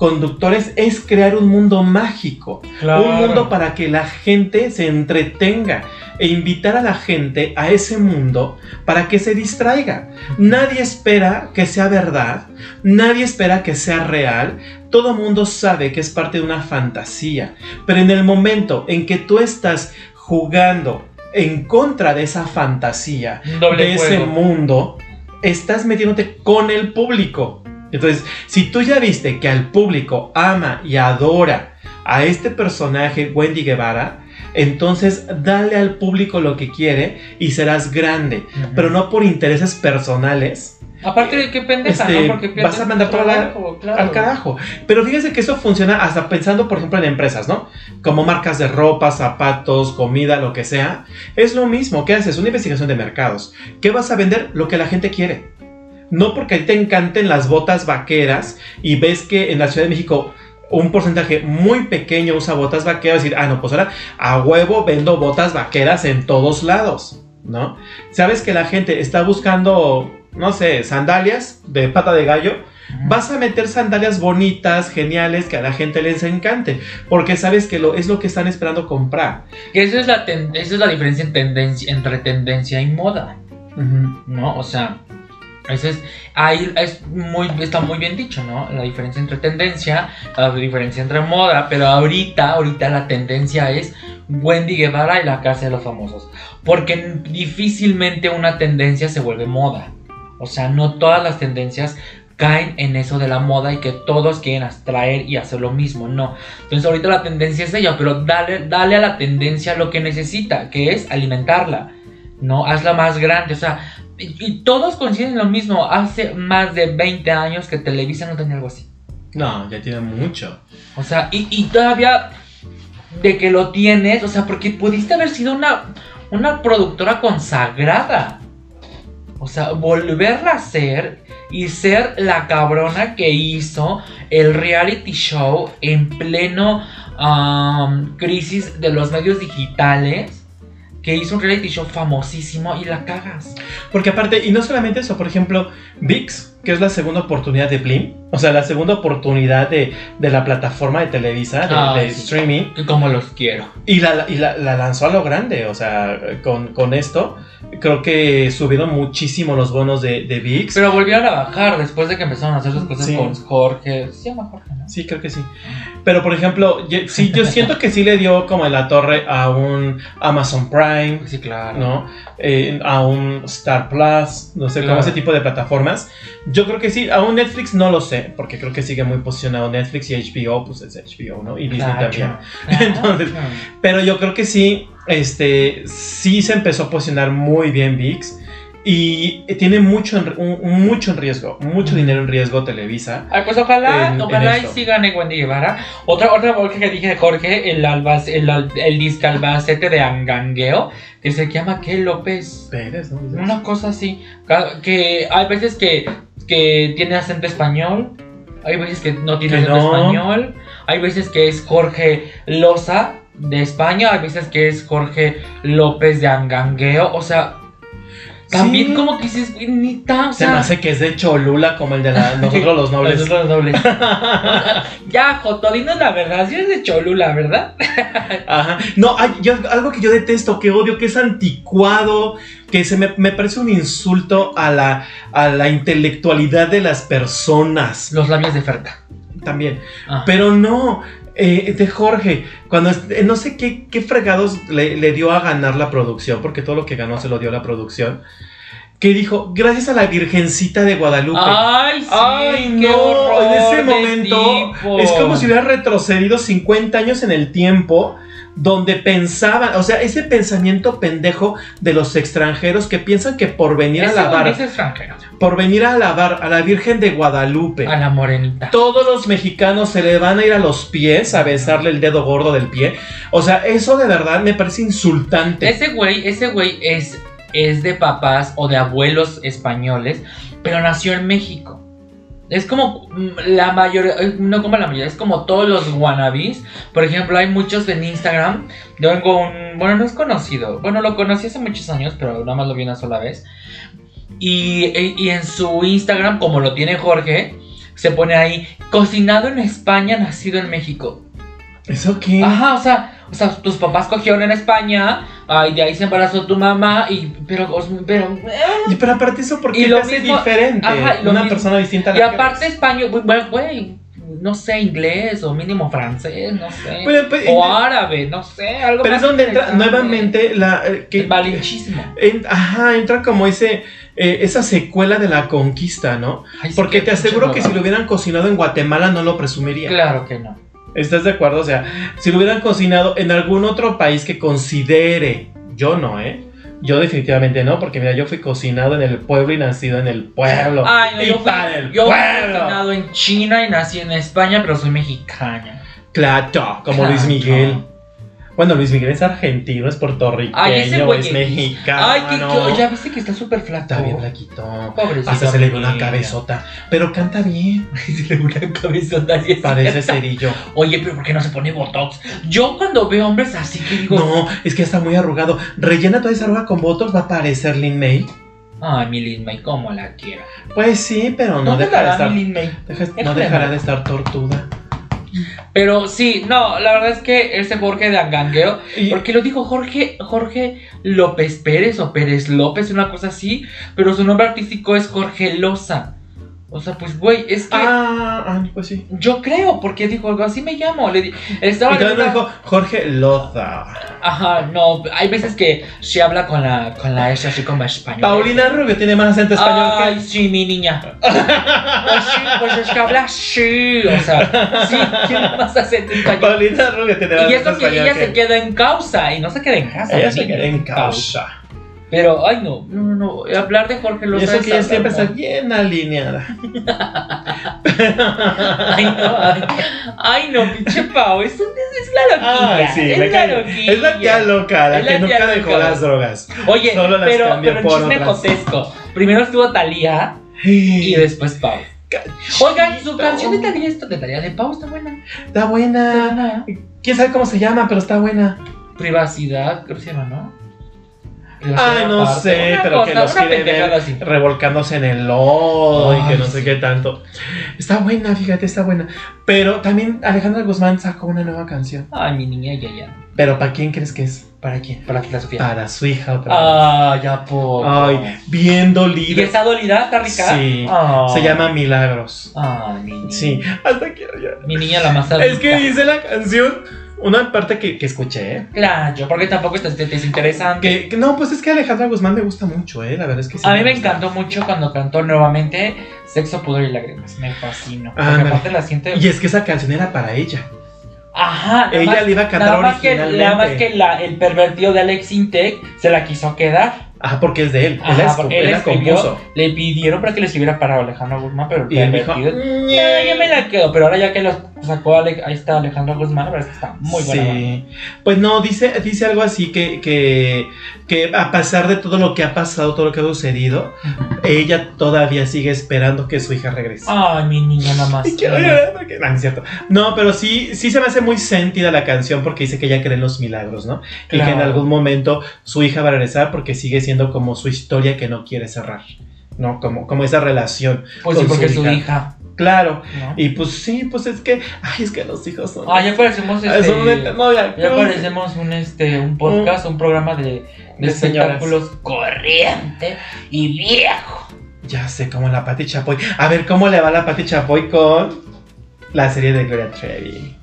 conductores, es crear un mundo mágico. Un mundo para que la gente se entretenga e invitar a la gente a ese mundo para que se distraiga. Nadie espera que sea verdad, nadie espera que sea real, todo mundo sabe que es parte de una fantasía, pero en el momento en que tú estás jugando en contra de esa fantasía, doble de ese mundo, estás metiéndote con el público. Entonces, si tú ya viste que al público ama y adora a este personaje, Wendy Guevara, Entonces, dale al público lo que quiere y serás grande, Ujú. pero no por intereses personales. Aparte de qué pendeja, Este, ¿no? Porque vas a mandar todo la- claro. Al carajo. Pero fíjense que eso funciona hasta pensando, por ejemplo, en empresas, ¿no? Como marcas de ropa, zapatos, comida, lo que sea. Es lo mismo. ¿Qué haces? Una investigación de mercados. ¿Qué vas a vender? Lo que la gente quiere. No porque a ti te encanten las botas vaqueras y ves que en la Ciudad de México un porcentaje muy pequeño usa botas vaqueras y decir, ah, no, pues ahora a huevo vendo botas vaqueras en todos lados, ¿no? Sabes que la gente está buscando, no sé, sandalias de pata de gallo, vas a meter sandalias bonitas, geniales, que a la gente les encante, porque sabes que lo, es lo que están esperando comprar. Esa es la, esa es la diferencia en tendencia, entre tendencia y moda, ¿no? O sea, ese es, ahí es muy, está muy bien dicho, ¿no? La diferencia entre tendencia, la diferencia entre moda, pero ahorita, ahorita la tendencia es Wendy Guevara y la casa de los famosos. Porque difícilmente una tendencia se vuelve moda. O sea, no todas las tendencias caen en eso de la moda y que todos quieren atraer y hacer lo mismo, no. Entonces ahorita la tendencia es ella, pero dale, dale a la tendencia lo que necesita, que es alimentarla, ¿no? Hazla más grande, o sea, y, todos coinciden en lo mismo, hace más de 20 años que Televisa no tenía algo así. No, ya tiene mucho. O sea, y, y todavía de que lo tienes, o sea, porque pudiste haber sido una, una productora consagrada. O sea, volverla a ser y ser la cabrona que hizo el reality show en pleno um, crisis de los medios digitales. Que hizo un reality show famosísimo y la cagas. Porque aparte, y no solamente eso, por ejemplo, VIX, que es la segunda oportunidad de Blim, o sea, la segunda oportunidad de, de la plataforma de Televisa, de, sí. streaming, como los quiero. y, la, y la, la lanzó a lo grande, o sea, con, con esto, creo que subieron muchísimo los bonos de, de VIX. Pero volvieron a bajar después de que empezaron a hacer sus cosas Sí. con Jorge. Se llama Jorge, ¿no? Sí, creo que sí. Pero por ejemplo, ye- sí, yo siento que sí le dio como en la torre a un Amazon Prime, Sí, claro. ¿no? Eh, a un Star Plus, no sé, como Claro. ese tipo de plataformas. Yo creo que sí, a un Netflix no lo sé, porque creo que sigue muy posicionado Netflix y HBO, pues es HBO, ¿no? Y Disney Claro. también. Claro. Entonces, Pero yo creo que sí, este, sí se empezó a posicionar muy bien VIX. Y tiene mucho en, mucho en riesgo, mucho dinero en riesgo Televisa. Ah, pues ojalá, en- ojalá en y sí gane Wendy Guevara. Otra, otra bolsa que dije de Jorge, el, albas, el, el albacete de Angangueo, que se llama ¿qué? López. Pérez, ¿no? Una cosa así. Que hay veces que, que tiene acento español. Hay veces que no tiene acento no. español. Hay veces que es Jorge Loza de España. Hay veces que es Jorge López de Angangueo. O sea, también Sí. como que dices, "Güey, ni tan, o Se me hace que es de Cholula como el de la, nosotros los nobles. Nosotros los nobles. ya, Joto, dinos la verdad. Si eres de Cholula, ¿verdad? Ajá. No, hay, yo- algo que yo detesto, que odio, que es anticuado, que se me, me parece un insulto a la, a la intelectualidad de las personas. Los labios de Ferca. También. Ah. Pero no, eh, de Jorge, cuando eh, no sé qué, qué fregados le, le dio a ganar la producción, porque todo lo que ganó se lo dio la producción, que dijo, gracias a la Virgencita de Guadalupe. Ay, sí, Ay, qué no, horror en ese momento tipo. es como si hubiera retrocedido 50 años en el tiempo donde pensaban, o sea, ese pensamiento pendejo de los extranjeros que piensan que por venir a alabar, es extranjero. por venir a alabar a la Virgen de Guadalupe, A la morenita. todos los mexicanos se le van a ir a los pies a besarle el dedo gordo del pie. O sea, eso de verdad me parece insultante. Ese güey, ese güey es, es de papás o de abuelos españoles, pero nació en México. Es como mm, la mayoría, eh, no como la mayoría, es como todos los wannabes. Por ejemplo, hay muchos en Instagram. Yo tengo un, bueno, no es conocido. Bueno, lo conocí hace muchos años, pero nada más lo vi una sola vez. Y, y- y en su Instagram, como lo tiene Jorge, se pone ahí, cocinado en España, nacido en México. ¿Eso qué? Ajá, o sea, o sea, tus papás cogieron en España, ah, y de ahí se embarazó tu mamá, y pero, pero Y pero aparte eso porque Y te lo hace mismo- diferente. Ajá, y lo una mismo- persona distinta a la y aparte español, bueno, güey, no sé, inglés o mínimo francés, no sé, Pero, pues, o en- árabe, no sé, algo pero es donde entra nuevamente la eh, que el malinchismo. en- ajá, entra como ese eh, esa secuela de la conquista, ¿no? Ay, Porque te aseguro que si lo hubieran cocinado en Guatemala no lo presumiría. Claro que no. ¿Estás de acuerdo? O sea, si lo hubieran cocinado en algún otro país que considere, yo no, ¿eh? Yo definitivamente no, porque mira, yo fui cocinado en el pueblo y nacido en el pueblo. Ay, no, y yo fui, para el yo fui nacido en China y nací en España, pero soy mexicana. Claro, como Luis Claro. Miguel. Bueno, Luis Miguel es argentino, es puertorriqueño, Ay, ese güey es es- mexicano. Ay, que, que- ya viste que está súper flaco. Está bien flaquito. Pobrecito. Hasta se le ve una cabezota. Pero canta bien. Se le ve una cabezota así. Parece cerillo. Oye, pero ¿por qué no se pone botox? Yo cuando veo hombres así que digo. No, es que está muy arrugado. Rellena toda esa arruga con botox, va a parecer Lin May. Ay, mi Lin May, cómo la quiero. Pues sí, pero no ¿Dónde dejará de estar. Lin May? deja- Es no dejará de estar tortuda. Pero sí, no, la verdad es que ese Jorge de Angangueo, porque lo dijo Jorge, Jorge López Pérez o Pérez López, una cosa así, pero su nombre artístico es Jorge Loza. O sea, pues güey, es que Ah, ah, pues sí. yo creo, porque dijo, así me llamo. Le di- estaba Y también me dijo Jorge Loza. Ajá, no, hay veces que se habla con la, con la S así como español. Paulina Rubio tiene más acento español Ay, que sí, mi niña. Pues sí, pues es que habla así. O sea, sí, tiene más acento español. Paulina Rubio tiene más Y acento eso que español ella que se queda en causa y no se queda en casa. Ella se niña. queda en causa. Pero, ay, no, no, no, no. Hablar de Jorge Y Loza eso es que ella siempre está bien alineada. Ay, no, ay, ay, no, pinche Pau, es, un- es, la loquilla. Sí, es la que- loquilla. es la tía loca, la Es que la nunca dejó loca. las drogas. Oye, Solo las pero, por chisme jotesco. Primero estuvo Talía y después Pau. Oigan, su canción de Talía, esto de Talía de Pau está buena. Está buena. Quién sabe cómo se llama, pero está buena. Privacidad, creo que se llama, ¿no? Ay, no aparte. sé, Una pero que cosa, los una quiere ver así. revolcándose en el lodo y que no sé sí. qué tanto. Está buena, fíjate, está buena. Pero también Alejandra Guzmán sacó una nueva canción. Ay, mi niña, ya, ya. ¿Pero para quién crees que es? ¿Para quién? Para la Sofía. Para su hija otra vez. Ah, ya poco. Ay, bien ¿Y dolida. esa dolida está rica? Sí. Ah. Se llama Milagros. Ay, mi niña. Sí, hasta quiero llorar. Mi niña la más Es que dice la canción, una parte que, que escuché, ¿eh? Claro, porque tampoco es, es interesante. Que, que no, pues es que Alejandra Guzmán me gusta mucho, ¿eh? La verdad es que sí. A mí me encantó mucho cuando cantó nuevamente Sexo, Pudor y Lágrimas. Me fascinó. Porque Ándale. aparte la siente. Y es que esa canción era para ella. Ajá, Ella más- le iba a cantar nada más que, originalmente. nada más que la- el pervertido de Alex Intec se la quiso quedar. Ah, porque es de él. él Ajá, la, porque él él la escribió, compuso. le pidieron para que le escribiera para Alejandro Guzmán, pero el Y él dijo, pervertido. Ya, ya me la quedo, pero ahora ya que lo sacó Ale- ahí está Alejandro Guzmán, la verdad es que está muy buena. Sí. Pues no, dice, dice algo así que, que, que a pesar de todo lo que ha pasado, todo lo que ha sucedido, ella todavía sigue esperando que su hija regrese. Ay, mi niña nada más. Quiero llorar porque- No, no es cierto. No, pero sí, sí se me hace muy sentida la canción porque dice que ella cree en los milagros, ¿no? Y que en algún momento su hija va a regresar porque sigue siendo como su historia que no quiere cerrar. ¿No? Como, como esa relación. Pues sí, porque es su hija. Claro. ¿no? Y pues sí, pues es que. Ay, es que los hijos son. Ah, ya parecemos Ah, este. son una novia. Ya parecemos un este un podcast, un programa de, de, De señoras. espectáculos corriente y viejo. Ya sé, como la Pati Chapoy. A ver cómo le va la Pati Chapoy con la serie de Gloria Trevi.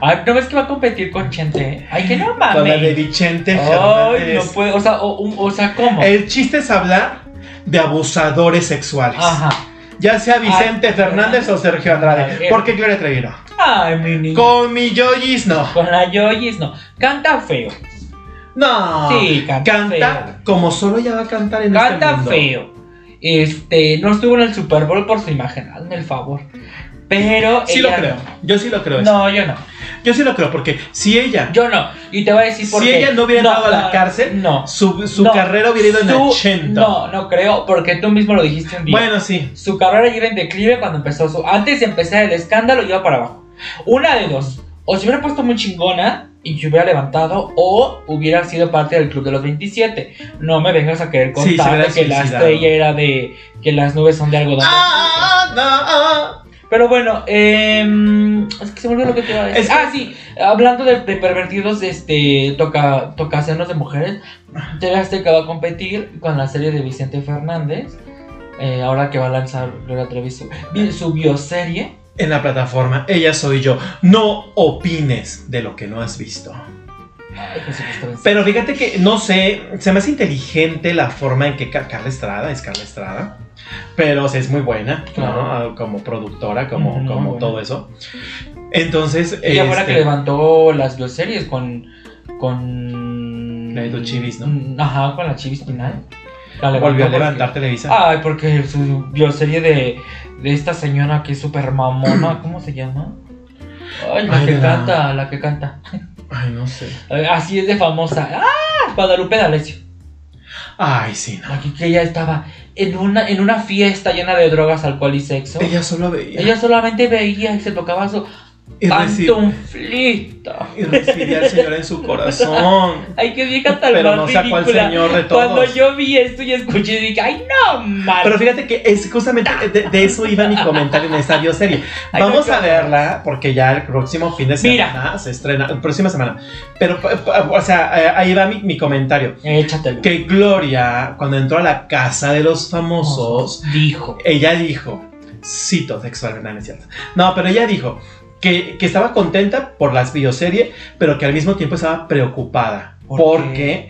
Ay, ¿no ves que va a competir con Chente? Ay, que no Con la de mames. Vicente Ay, no puede, o sea, o, un- o sea, ¿cómo? El chiste es hablar de abusadores sexuales. Ajá. Ya sea Vicente Ay, Fernández o Sergio Andrade. ¿Por qué Gloria Trevi no? Ay, mi niña. Con mi Yoyis no. Con la Yoyis, no. Canta feo. No. Sí, canta, Canta como solo ella va a cantar en este Canta mundo. feo. Este, no estuvo en el Super Bowl por su imagen, hazme el favor. Pero Sí ella lo creo. Yo sí lo creo. eso. No, yo no. Yo sí lo creo porque si ella, Yo no. Y te voy a decir por si qué. ella no hubiera entrado a la cárcel, no. su, su No. carrera hubiera ido en Su- 80. No, no creo, porque tú mismo lo dijiste un día. Bueno, sí. Su carrera iba en declive cuando empezó su. Antes de empezar el escándalo, iba para abajo. Una de dos. O se hubiera puesto muy chingona y se hubiera levantado, o hubiera sido parte del club de los 27. No me vengas a querer contar que la estrella era de. que las nubes son de algodón. Ah, no, ah. Pero bueno, em, es que se me olvidó lo que te iba a decir. Es que- Ah, sí, hablando de, de pervertidos, este, toca, toca hacernos de mujeres. TV Azteca va a competir con la serie de Vicente Fernández. eh, ahora que va a lanzar Gloria Trevi su, su bioserie. En la plataforma, ella soy yo. No opines de lo que no has visto. Jesucristo bendito. Pero fíjate que, no sé, se me hace inteligente la forma en que Car- Carla Estrada, es Carla Estrada, pero o sea, es muy buena, ¿no? Claro. Como productora, como, como bueno. todo eso. Entonces. Ella fue la este, que levantó las bioseries con. con. La de chivis, ¿no? Mm, Ajá, con la chivis final. La Volvió a porque- levantar Televisa. Ay, porque su bioserie de, de esta señora que es súper mamona, ¿cómo se llama? Ay, la Ay, que la- canta, la que canta. Ay, no sé. Así es de famosa. ¡Ah! Guadalupe D'Alessio. Ay, sí, no. Aquí que ella estaba en una, en una fiesta llena de drogas, alcohol y sexo. Ella solo veía. Ella solamente veía y se tocaba su y, pantuflita. y al Señor en su corazón. Ay, qué vieja tan Pero no cuál ridícula. señor de todos. Cuando yo vi esto y escuché, dije, ay, no, mal. Pero fíjate que es justamente de, de eso iba mi comentario en esta bioserie. Ay, no, Vamos a verla porque ya el próximo fin de Mira. semana se estrena. Próxima semana. Pero, o sea, eh, ahí va mi, mi comentario. Échatelo. Que Gloria, cuando entró a la casa de los famosos, Dijo. ella dijo, cito textualmente, no es cierto. No, pero ella dijo que, que estaba contenta por las bioserie, pero que al mismo tiempo estaba preocupada. ¿Por porque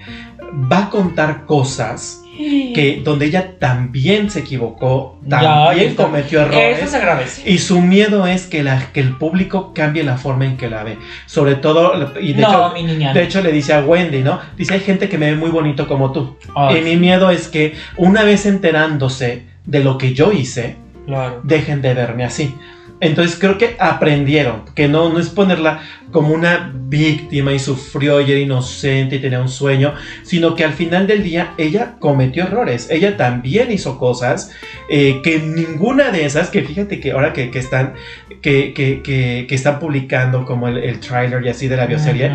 va a contar cosas que donde ella también se equivocó, Ya, también esto- cometió errores. Eso se agradece. Y su miedo es que, la, que el público cambie la forma en que la ve. Sobre todo, y de, no, hecho, mi niña. de hecho le dice a Wendy, ¿no? Dice, hay gente que me ve muy bonito como tú. Y mi miedo es que una vez enterándose de lo que yo hice, claro. dejen de verme así. Entonces creo que aprendieron, que no, no es ponerla como una víctima y sufrió y era inocente y tenía un sueño, sino que al final del día ella cometió errores, ella también hizo cosas eh, que ninguna de esas, que fíjate que ahora que, que están, que, que, que- están publicando como el, el tráiler y así de la bioserie,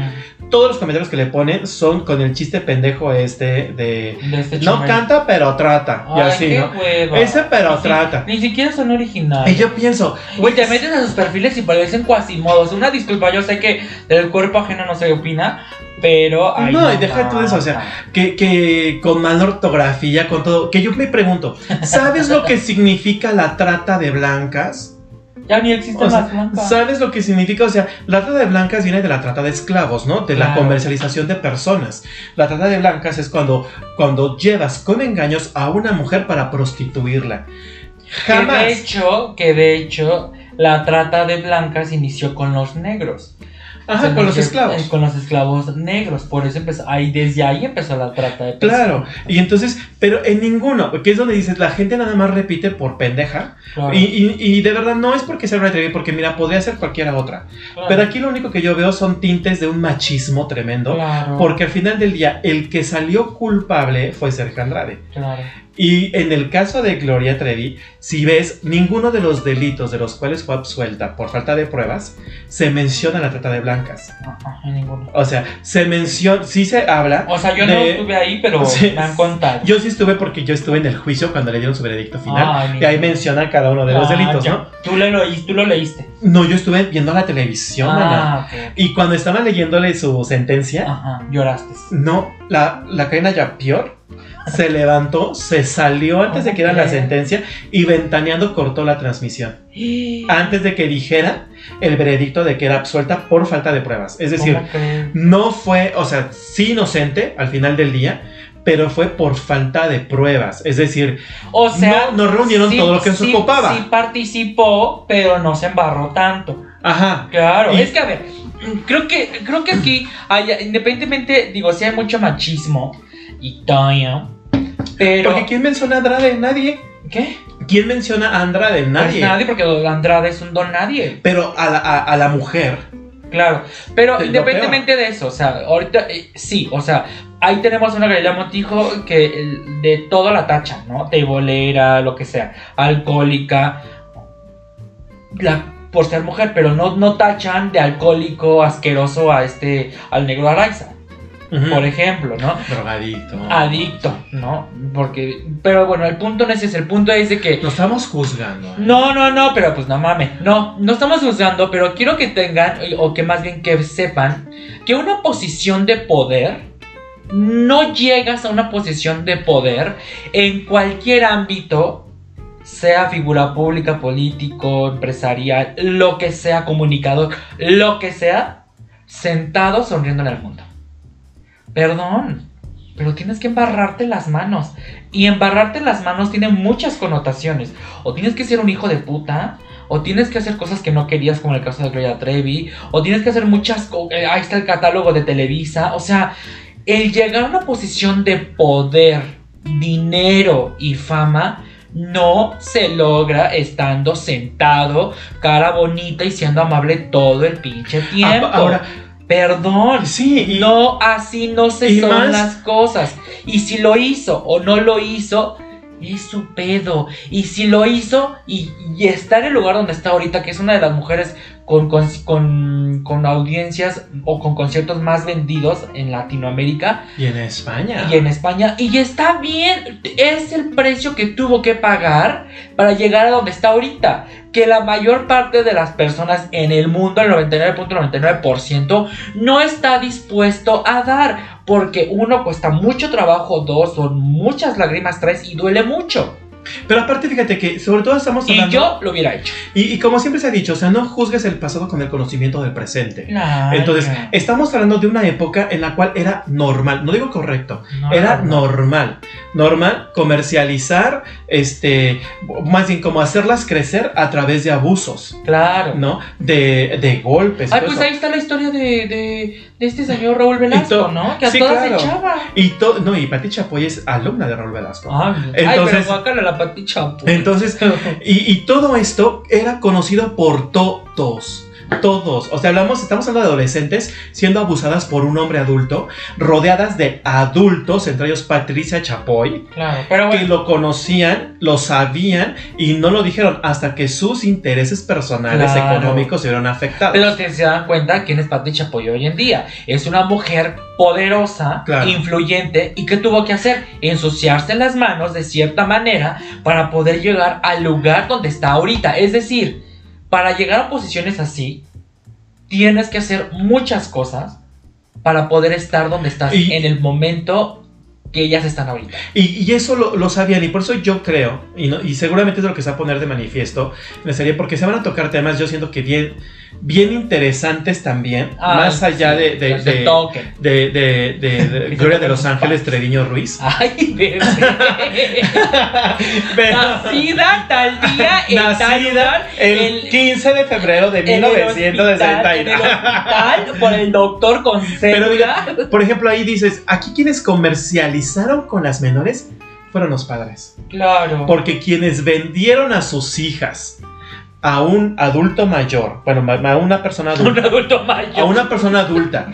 todos los comentarios que le ponen son con el chiste pendejo este de... De este No canta, pero trata. y así, ¿no? hueva. Ese pero trata. Ni siquiera son originales. Y yo pienso, Güey, te metes a sus perfiles y parecen cuasimodos. Una disculpa, yo sé que del cuerpo ajeno no se opina, pero. ay, No, y deja tú de eso, o sea, que, que con mala ortografía, con todo, que yo me pregunto, ¿sabes lo que significa la trata de blancas? Ya ni existen O sea, las blancas. ¿Sabes lo que significa? O sea, la trata de blancas viene de la trata de esclavos, ¿no? De la Claro. comercialización de personas. La trata de blancas es cuando, cuando llevas con engaños a una mujer para prostituirla. Que de Jamás. hecho, que de hecho, la trata de blancas inició con los negros. Ajá, con los esclavos. eh, Con los esclavos negros. Por eso empezó. Ahí, desde ahí empezó la trata de Claro, personas. y entonces, pero en ninguno, que es donde dices, la gente nada más repite por pendeja, Claro, y, y- y de verdad no es porque sea una atrevido, porque mira, podría ser cualquiera otra. claro, Pero aquí lo único que yo veo son tintes de un machismo tremendo. Claro, Porque al final del día, el que salió culpable fue Sergio Andrade. claro. Y en el caso de Gloria Trevi, si ves, ninguno de los delitos de los cuales fue absuelta por falta de pruebas, se menciona la trata de blancas. Ah, en ninguno. O sea, se menciona, sí se habla. O sea, yo no de- estuve ahí, pero Sí. me han contado. Yo sí estuve porque yo estuve en el juicio cuando le dieron su veredicto final. Ay, y ahí mira. mencionan cada uno de los Ah, delitos, ya. ¿no? Tú, le lo, tú lo leíste. No, yo estuve viendo la televisión, Ana. Ah, ok. Y cuando estaban leyéndole su sentencia, Ajá, lloraste. no, la, la Karina Yapior se levantó, se salió antes de que diera la sentencia y ventaneando cortó la transmisión. Antes de que dijera el veredicto de que era absuelta por falta de pruebas. Es decir, no fue, o sea, sí inocente al final del día, pero fue por falta de pruebas. Es decir, O sea, no- no reunieron todo lo que se sí, ocupaba. Sí participó, pero no se embarró tanto. ajá, Claro, Y- es que a ver, creo que creo que aquí hay, independientemente, digo, sí hay mucho machismo y todo, pero porque ¿quién menciona a Andrade? Nadie. ¿qué? ¿Quién menciona a Andrade? Nadie. Pues nadie, porque Andrade es un don nadie. Pero a la, a- a la mujer, Claro, pero independientemente de eso, o sea, ahorita eh, sí, o sea, ahí tenemos una Galilea Montijo que de todo la tacha, ¿no? Tebolera, lo que sea, alcohólica, la, por ser mujer, pero no, no tachan de alcohólico asqueroso a este, al negro Araiza, por ejemplo, ¿no? drogadicto. Adicto, ¿no? Porque, pero bueno, el punto no es ese, el punto es de que Nos estamos juzgando. ¿eh? no, no, no, pero pues no mames. No, no estamos juzgando, pero quiero que tengan, o que más bien que sepan, que una posición de poder, no llegas a una posición de poder en cualquier ámbito, sea figura pública, político, empresarial, lo que sea, comunicador, lo que sea, sentado sonriendo en el mundo. Perdón, pero tienes que embarrarte las manos. Y embarrarte las manos tiene muchas connotaciones. O tienes que ser un hijo de puta, o tienes que hacer cosas que no querías, como en el caso de Gloria Trevi, o tienes que hacer muchas cosas. Ahí está el catálogo de Televisa. O sea, el llegar a una posición de poder, dinero y fama no se logra estando sentado, cara bonita y siendo amable todo el pinche tiempo. Ah, ahora- Perdón. Sí, y- No, así no se son más- las cosas. Y si lo hizo o no lo hizo, es su pedo. Y si lo hizo y, y está en el lugar donde está ahorita, que es una de las mujeres con, con, con- audiencias o con conciertos más vendidos en Latinoamérica Y en España. y en España, y está bien, es el precio que tuvo que pagar para llegar a donde está ahorita. Que la mayor parte de las personas en el mundo, el 99.99%, no está dispuesto a dar. Porque uno cuesta mucho trabajo, dos son muchas lágrimas, tres y duele mucho. Pero aparte, fíjate que sobre todo estamos Y hablando. yo lo hubiera hecho. Y, y como siempre se ha dicho, o sea, no juzgues el pasado con el conocimiento del presente. Entonces, estamos hablando de una época en la cual era normal, no digo correcto, No, era no, no. normal, normal comercializar, este, más bien como hacerlas crecer a través de abusos, Claro. ¿no? De, de golpes. Ay, pues eso. ahí está la historia de, de, de este señor Raúl to- Velasco, ¿no? Que a sí, todas claro. echaba. Y todo, no, y Pati Chapoy es alumna de Raúl Velasco. Ay, Entonces- ay, pero la Pati Chapoy. Entonces, y, y todo esto era conocido por todos. Todos, o sea, hablamos, estamos hablando de adolescentes siendo abusadas por un hombre adulto, rodeadas de adultos, entre ellos Patricia Chapoy, claro, pero que bueno, lo conocían, lo sabían y no lo dijeron hasta que sus intereses personales Claro. económicos se vieron afectados. pero que se dan cuenta quién es Pati Chapoy hoy en día. Es una mujer poderosa, Claro. influyente y que tuvo que hacer ensuciarse las manos de cierta manera para poder llegar al lugar donde está ahorita. Es decir, para llegar a posiciones así, tienes que hacer muchas cosas para poder estar donde estás Y- en el momento que ellas están ahorita. Y, y eso lo, lo sabían, y por eso yo creo, y, no- y seguramente es lo que se va a poner de manifiesto en la serie, porque se van a tocar temas, yo siento que bien, bien interesantes también, Ah, más allá sí, de, de, de, Gloria de los Ángeles Treviño Ruiz. Ay, bebé. Pero- Nacida tal día en tal Nacida lugar, el, el- 15 de febrero de en el hospital, 1960. en el hospital por el doctor con Pero mira, por ejemplo, ahí dices, aquí quienes comercializaron con las menores fueron los padres. Claro. Porque quienes vendieron a sus hijas a un adulto mayor, bueno, a una persona un adulta, adulto mayor. a una persona adulta,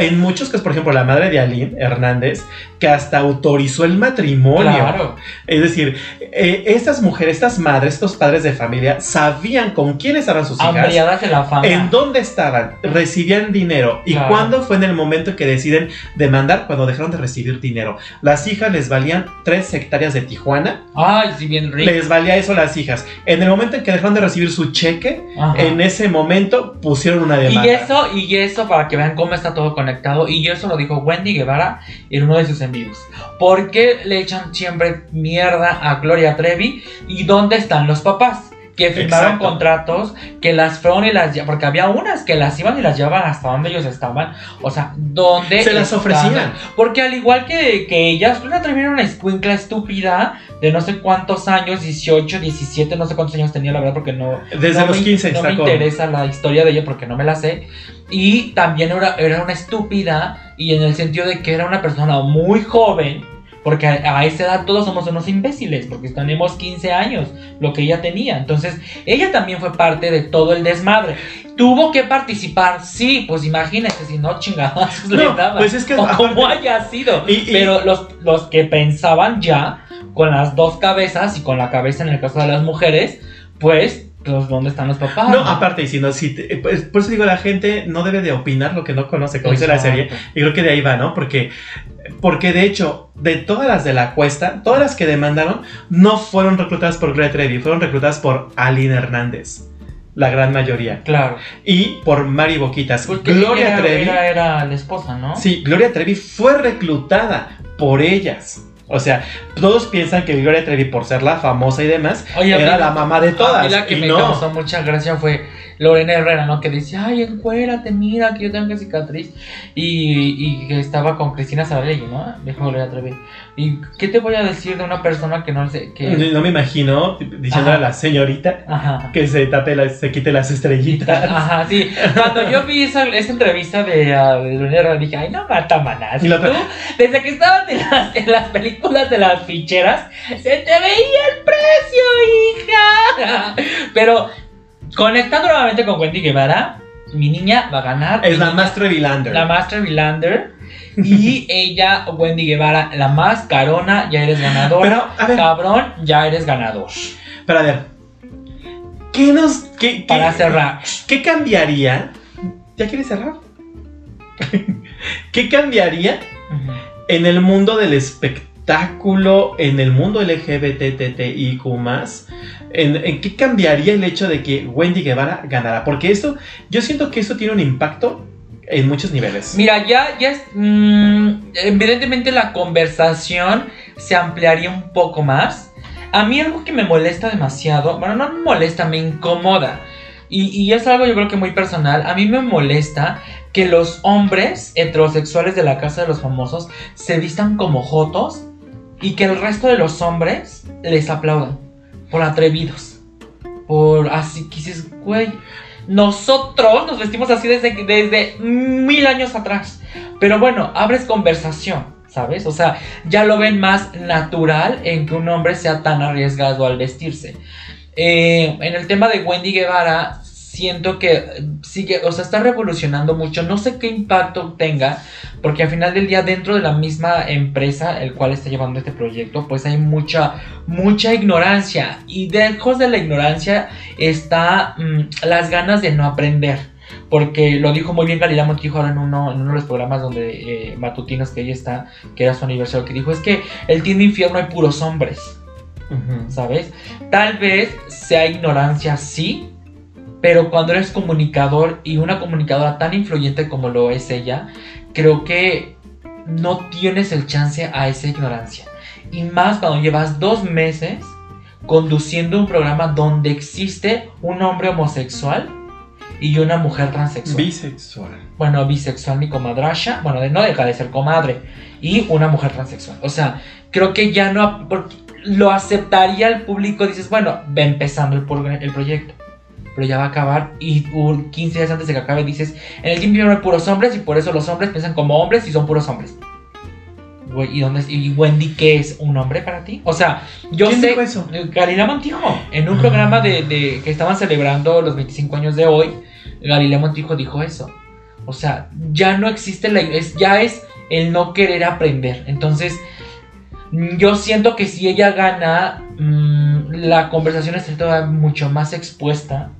en muchos casos, por ejemplo, la madre de Aline Hernández, que hasta autorizó el matrimonio. Claro. Es decir, eh, estas mujeres, estas madres, estos padres de familia, sabían con quiénes eran sus hijas. De la fama. ¿En dónde estaban? Recibían dinero. ¿Y Claro. cuándo fue en el momento que deciden demandar? Cuando dejaron de recibir dinero. Las hijas les valían 3 hectáreas de Tijuana. Ay, sí, bien rico. Les valía eso a las hijas. En el momento en que dejaron de recibir su cheque, Ajá. en ese momento pusieron una demanda. Y eso, y eso, para que vean cómo está todo conectado, y eso lo dijo Wendy Guevara en uno de sus en vivos. ¿Por qué le echan siempre mierda a Gloria Trevi? ¿Y dónde están los papás? Que firmaron Exacto. contratos, que las fueron y las porque había unas que las iban y las llevaban hasta donde ellos estaban. O sea, ¿dónde Se las estaban? ofrecían. Porque al igual que, que ellas, Gloria Trevi era una escuincla estúpida de no sé cuántos años, 18, 17, no sé cuántos años tenía, la verdad, porque no, Desde no los me- 15 no me con- interesa la historia de ella porque no me la sé. Y también era, era una estúpida y en el sentido de que era una persona muy joven. Porque a, a esa edad todos somos unos imbéciles, porque tenemos 15 años, lo que ella tenía. Entonces, ella también fue parte de todo el desmadre. Tuvo que participar, sí, pues imagínense, si no chingadas le No, daban. pues es que o como haya sido. Y- y- Pero los, los que pensaban ya, con las dos cabezas y con la cabeza en el caso de las mujeres, pues, pues ¿dónde están los papás? No, aparte diciendo, si te- pues, por eso digo, la gente no debe de opinar lo que no conoce, como dice la serie. Y creo que de ahí va, ¿no? Porque, porque de hecho, de todas las de la cuesta, todas las que demandaron, no fueron reclutadas por Gloria Trevi, fueron reclutadas por Aline Hernández. La gran mayoría. Claro. Y por Mari Boquitas. Porque Gloria era, Trevi. era, era la esposa, ¿no? Sí, Gloria Trevi fue reclutada por ellas. O sea, todos piensan que Gloria Trevi, por ser la famosa y demás, Oye, a era la mamá de A todas. mí la que y me no. causó mucha gracia fue Lorena Herrera, ¿no? Que decía, ay, encuérate, mira, que yo tengo que cicatriz. Y, y que estaba con Cristina Saralegui, ¿no? Dijo Gloria Trevi. ¿Y qué te voy a decir de una persona que no sé que No me imagino diciendo a la señorita Ajá. que se tape las- se quite las estrellitas. Ajá, sí. Cuando yo vi esa, esa entrevista de, uh, de dije, ay, no mata manas. Y otra- desde que estabas en las, en las películas de las ficheras, se te veía el precio, hija. Pero conectando nuevamente con Wendy Guevara, mi niña va a ganar. Es la niña- Master Villander. La Master Villander. Y ella, Wendy Guevara, la más carona, ya eres ganador. Pero, a ver, Cabrón, ya eres ganador. pero a ver. ¿Qué nos. Qué, qué- Para cerrar. ¿Qué cambiaría? ¿Ya quieres cerrar? ¿Qué cambiaría en el mundo del espectáculo, en el mundo LGBTTIQ+, en, en qué cambiaría el hecho de que Wendy Guevara ganara? Porque esto, yo siento que eso tiene un impacto en muchos niveles. Mira, ya, ya mm, evidentemente la conversación se ampliaría un poco más. A mí algo que me molesta demasiado, bueno, no me molesta, me incomoda. Y, y es algo yo creo que muy personal. A mí me molesta que los hombres heterosexuales de la casa de los famosos se vistan como jotos y que el resto de los hombres les aplaudan por atrevidos. Por así que dices, güey, nosotros nos vestimos así desde, desde mil años atrás. Pero bueno, abres conversación, ¿sabes? O sea, ya lo ven más natural en que un hombre sea tan arriesgado al vestirse. Eh, en el tema de Wendy Guevara, siento que sigue, o sea, está revolucionando mucho. No sé qué impacto tenga, porque al final del día, dentro de la misma empresa, el cual está llevando este proyecto, pues hay mucha, mucha ignorancia. Y lejos de la ignorancia está mm, las ganas de no aprender. Porque lo dijo muy bien Galilea Montijo ahora en uno, en uno de los programas donde eh, matutinos que ella está, que era su aniversario, que dijo, es que el Team Infierno hay puros hombres. ¿sabes? Tal vez sea ignorancia, sí, pero cuando eres comunicador y una comunicadora tan influyente como lo es ella, creo que no tienes el chance a esa ignorancia. Y más cuando llevas dos meses conduciendo un programa donde existe un hombre homosexual y una mujer transexual Bisexual. bueno, bisexual mi comadrasha, bueno, no deja de ser comadre, y una mujer transexual. O sea, creo que ya no, porque lo aceptaría el público, dices, bueno, va empezando el, el proyecto, pero ya va a acabar, y un 15 días antes de que acabe dices, en el Team Infierno hay puros hombres, y por eso los hombres piensan como hombres y son puros hombres. Güey, ¿Y, dónde, es- ¿Y Wendy qué es un hombre para ti? O sea, yo ¿Quién sé... dijo eso? Galilea Montijo, en un Ah. programa de, de- que estaban celebrando los 25 años de hoy, Galilea Montijo dijo eso. O sea, ya no existe la es, ya es el no querer aprender. Entonces, yo siento que si ella gana, mm, la conversación todavía mucho más expuesta.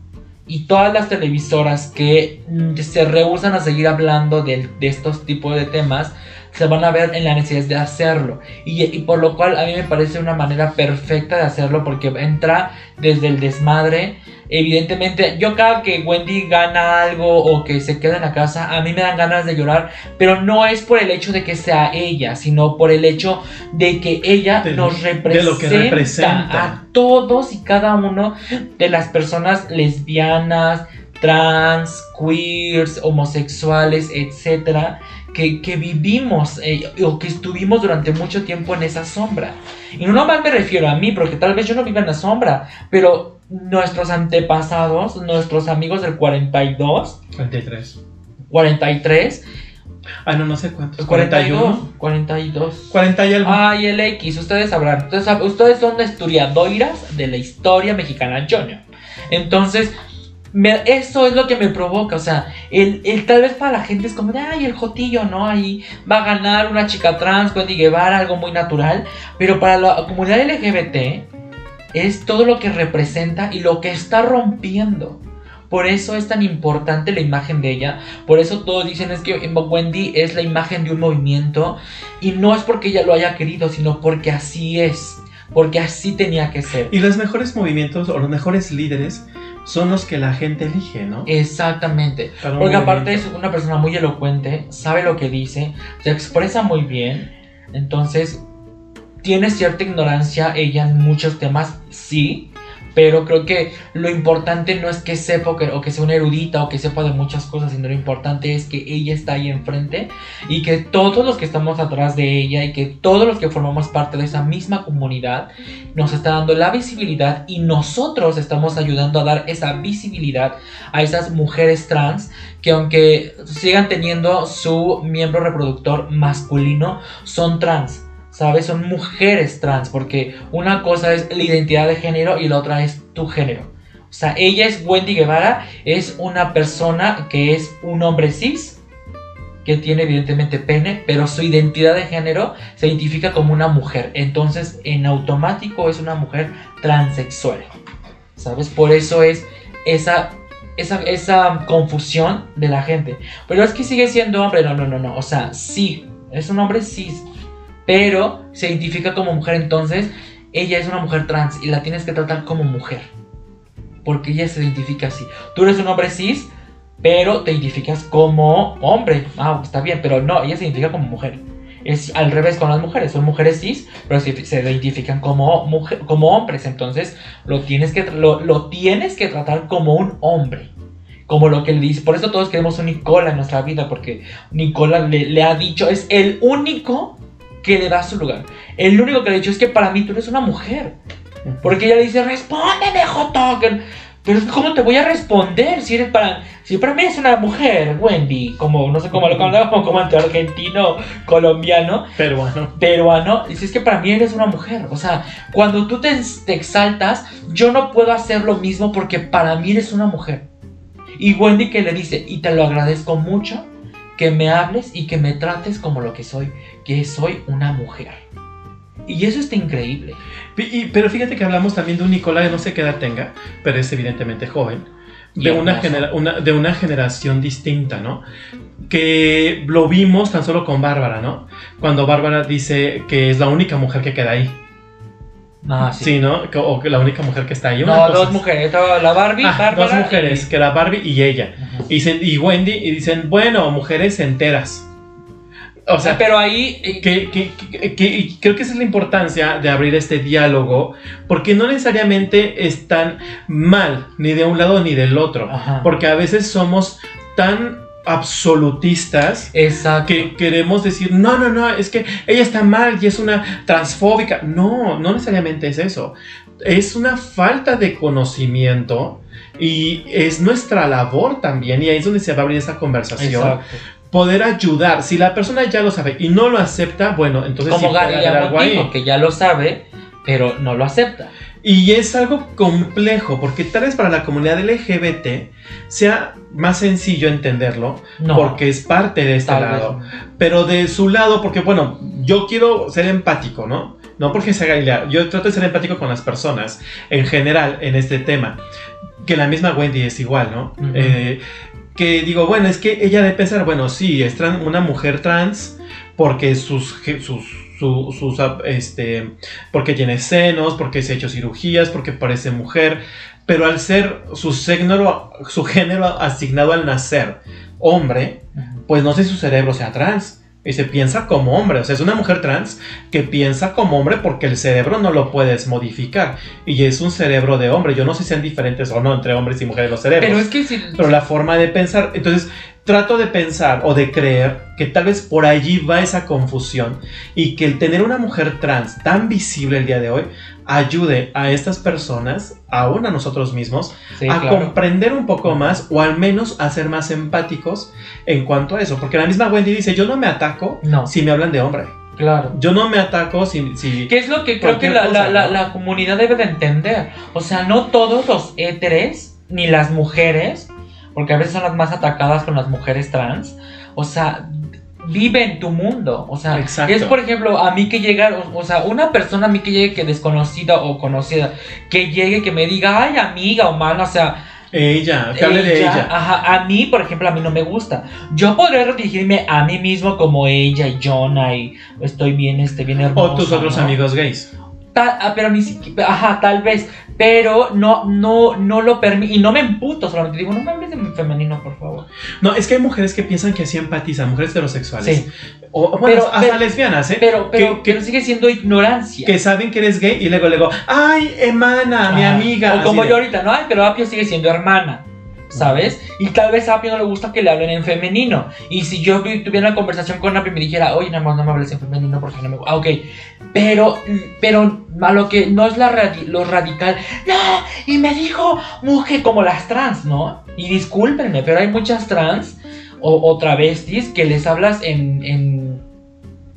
Y todas las televisoras que se rehusan a seguir hablando de, de estos tipos de temas se van a ver en la necesidad de hacerlo. Y, y por lo cual a mí me parece una manera perfecta de hacerlo porque entra desde el desmadre. Evidentemente, yo cada que Wendy gana algo o que se queda en la casa, a mí me dan ganas de llorar, pero no es por el hecho de que sea ella, sino por el hecho de que ella De- nos de representa, lo que representa. a todos y cada uno de las personas lesbianas, trans, queers, homosexuales, etcétera, que, que vivimos eh, o que estuvimos durante mucho tiempo en esa sombra. Y no nomás me refiero a mí, porque tal vez yo no viva en la sombra, pero nuestros antepasados, nuestros amigos del 42, 43. 43, Ah, no, no sé cuántos. 42, 41. 42. 40 y algo. Ay, el X, ustedes sabrán. Ustedes, ustedes son historiadoras de la historia mexicana, Junior. Entonces, eso es lo que me provoca. O sea, el, el- tal vez para la gente es como de, ay, el Jotillo, ¿no? Ahí va a ganar una chica trans, Wendy Guevara, algo muy natural. Pero para la comunidad LGBT, es todo lo que representa y lo que está rompiendo. Por eso es tan importante la imagen de ella. Por eso todos dicen es que Wendy es la imagen de un movimiento. Y no es porque ella lo haya querido, sino porque así es. Porque así tenía que ser. Y los mejores movimientos o los mejores líderes son los que la gente elige, ¿no? Exactamente. Un Porque aparte es una persona muy elocuente, sabe lo que dice, se expresa muy bien. Entonces, tiene cierta ignorancia ella en muchos temas, sí. Pero creo que lo importante no es que sepa o que, sea una erudita o que sepa de muchas cosas, sino lo importante es que ella está ahí enfrente y que todos los que estamos atrás de ella y que todos los que formamos parte de esa misma comunidad nos está dando la visibilidad y nosotros estamos ayudando a dar esa visibilidad a esas mujeres trans que aunque sigan teniendo su miembro reproductor masculino, son trans. ¿Sabes? Son mujeres trans, porque una cosa es la identidad de género y la otra es tu género. O sea, ella es Wendy Guevara, es una persona que es un hombre cis, que tiene evidentemente pene, pero su identidad de género se identifica como una mujer. Entonces, en automático es una mujer transexual. ¿Sabes? Por eso es esa, esa, esa confusión de la gente. Pero es que sigue siendo hombre. No, no, no, no. O sea, sí, es un hombre cis, pero se identifica como mujer. Entonces, ella es una mujer trans y la tienes que tratar como mujer. Porque ella se identifica así. Tú eres un hombre cis, pero te identificas como hombre. Ah, está bien, pero no, ella se identifica como mujer. Es al revés con las mujeres, son mujeres cis, pero se, se identifican como, mujer, como hombres. Entonces lo tienes, que, lo, lo tienes que tratar como un hombre. Como lo que le dice. Por eso todos queremos un Nicola en nuestra vida, porque Nicola le, le ha dicho, es el único que le da su lugar. El único que le ha dicho es que para mí tú eres una mujer. Porque ella le dice, respóndeme, que- Pero es ¿cómo te voy a responder si eres para... Si para mí es una mujer, Wendy, como, no sé cómo lo como, como entre argentino, colombiano, Pero bueno. peruano, dices que para mí eres una mujer. O sea, cuando tú te, te exaltas, yo no puedo hacer lo mismo porque para mí eres una mujer. Y Wendy que le dice, y te lo agradezco mucho, que me hables y que me trates como lo que soy, que soy una mujer. Y eso está increíble. Y- pero fíjate que hablamos también de un Nicolás, no sé qué edad tenga, pero es evidentemente joven. De una, hermoso. genera- una- de una generación distinta, ¿no? Que lo vimos tan solo con Bárbara, ¿no? Cuando Bárbara dice que es la única mujer que queda ahí. Ah, Sí, ¿no? Que- O la única mujer que está ahí. Una No, cosa dos mujeres. La Barbie, Ah, Bárbara dos mujeres, y- que era Barbie y ella. Y, dicen- y Wendy, y dicen, bueno, mujeres enteras. O sea, pero ahí... eh, que, que- que- que- y creo que esa es la importancia de abrir este diálogo, porque no necesariamente están mal, ni de un lado ni del otro, Ajá. porque a veces somos tan absolutistas Exacto. que queremos decir, no, no, no, es que ella está mal y es una transfóbica. No, no necesariamente es eso. Es una falta de conocimiento y es nuestra labor también, y ahí es donde se va a abrir esa conversación Exacto. Poder ayudar. Si la persona ya lo sabe y no lo acepta, bueno, entonces sí Como algo ahí. Montijo, que ya lo sabe, pero no lo acepta. Y es algo complejo, porque tal vez para la comunidad LGBT sea más sencillo entenderlo, No. porque es parte de este lado. vez. Pero de su lado, porque bueno, yo quiero ser empático, ¿no? No porque sea Galilea, yo trato de ser empático con las personas en general en este tema. Que la misma Wendy es igual, ¿no? Eh, que digo, bueno, es que ella debe pensar, bueno, sí, es una mujer trans porque sus, sus, su- sus, ah, este, porque tiene senos, porque se ha hecho cirugías, porque parece mujer, pero al ser su género, su género asignado al nacer hombre, pues no sé si su cerebro sea trans. Y se piensa como hombre, o sea, es una mujer trans que piensa como hombre porque el cerebro no lo puedes modificar. Y es un cerebro de hombre. Yo no sé si sean diferentes o no entre hombres y mujeres los cerebros Pero es que si... pero la forma de pensar. Entonces, trato de pensar o de creer que tal vez por allí va esa confusión y que el tener una mujer trans tan visible el día de hoy ayude a estas personas, aún a nosotros mismos, Sí, a claro. comprender un poco más o al menos a ser más empáticos en cuanto a eso. Porque la misma Wendy dice, yo no me ataco No, si me hablan de hombre. claro. Yo no me ataco si... si ¿Qué es lo que creo que la, cosa, la- la- comunidad debe de entender? O sea, no todos los héteres, ni las mujeres, porque a veces son las más atacadas con las mujeres trans, o sea, vive en tu mundo. O sea, Exacto. es por ejemplo, a mí que llega, o, o sea, una persona a mí que llegue que desconocida o conocida, que llegue, que me diga, ay, amiga o mano, o sea, ella, que hable de ella. Ajá, a mí, por ejemplo, a mí no me gusta. Yo podré dirigirme a mí mismo como ella y Jonah y estoy bien, este, bien hermosa. O tus otros ¿no? amigos gays. Ah, pero ni siquiera, ajá, tal vez, pero no, no, no lo permite, y no me emputo, solamente digo, no me hables de femenino, por favor. No, es que hay mujeres que piensan que así empatizan, mujeres heterosexuales. Sí. O, bueno, Pero- hasta pero- lesbianas, ¿eh? Pero, pero, que, sigue siendo ignorancia. que saben que eres gay y luego luego, ay, hermana, mi Ah, amiga. O como yo ahorita, no, ay, pero Apio sigue siendo hermana. ¿Sabes? Y tal vez a Apio no le gusta que le hablen en femenino. Y si yo vi- tuviera una conversación con Apio y me dijera, oye, nada no me hables en femenino porque no me gusta. Ah, ok. Pero, pero a lo que no es la lo radical. No, y me dijo mujer como las trans, ¿no? Y discúlpenme, pero hay muchas trans o, o travestis que les hablas en, en,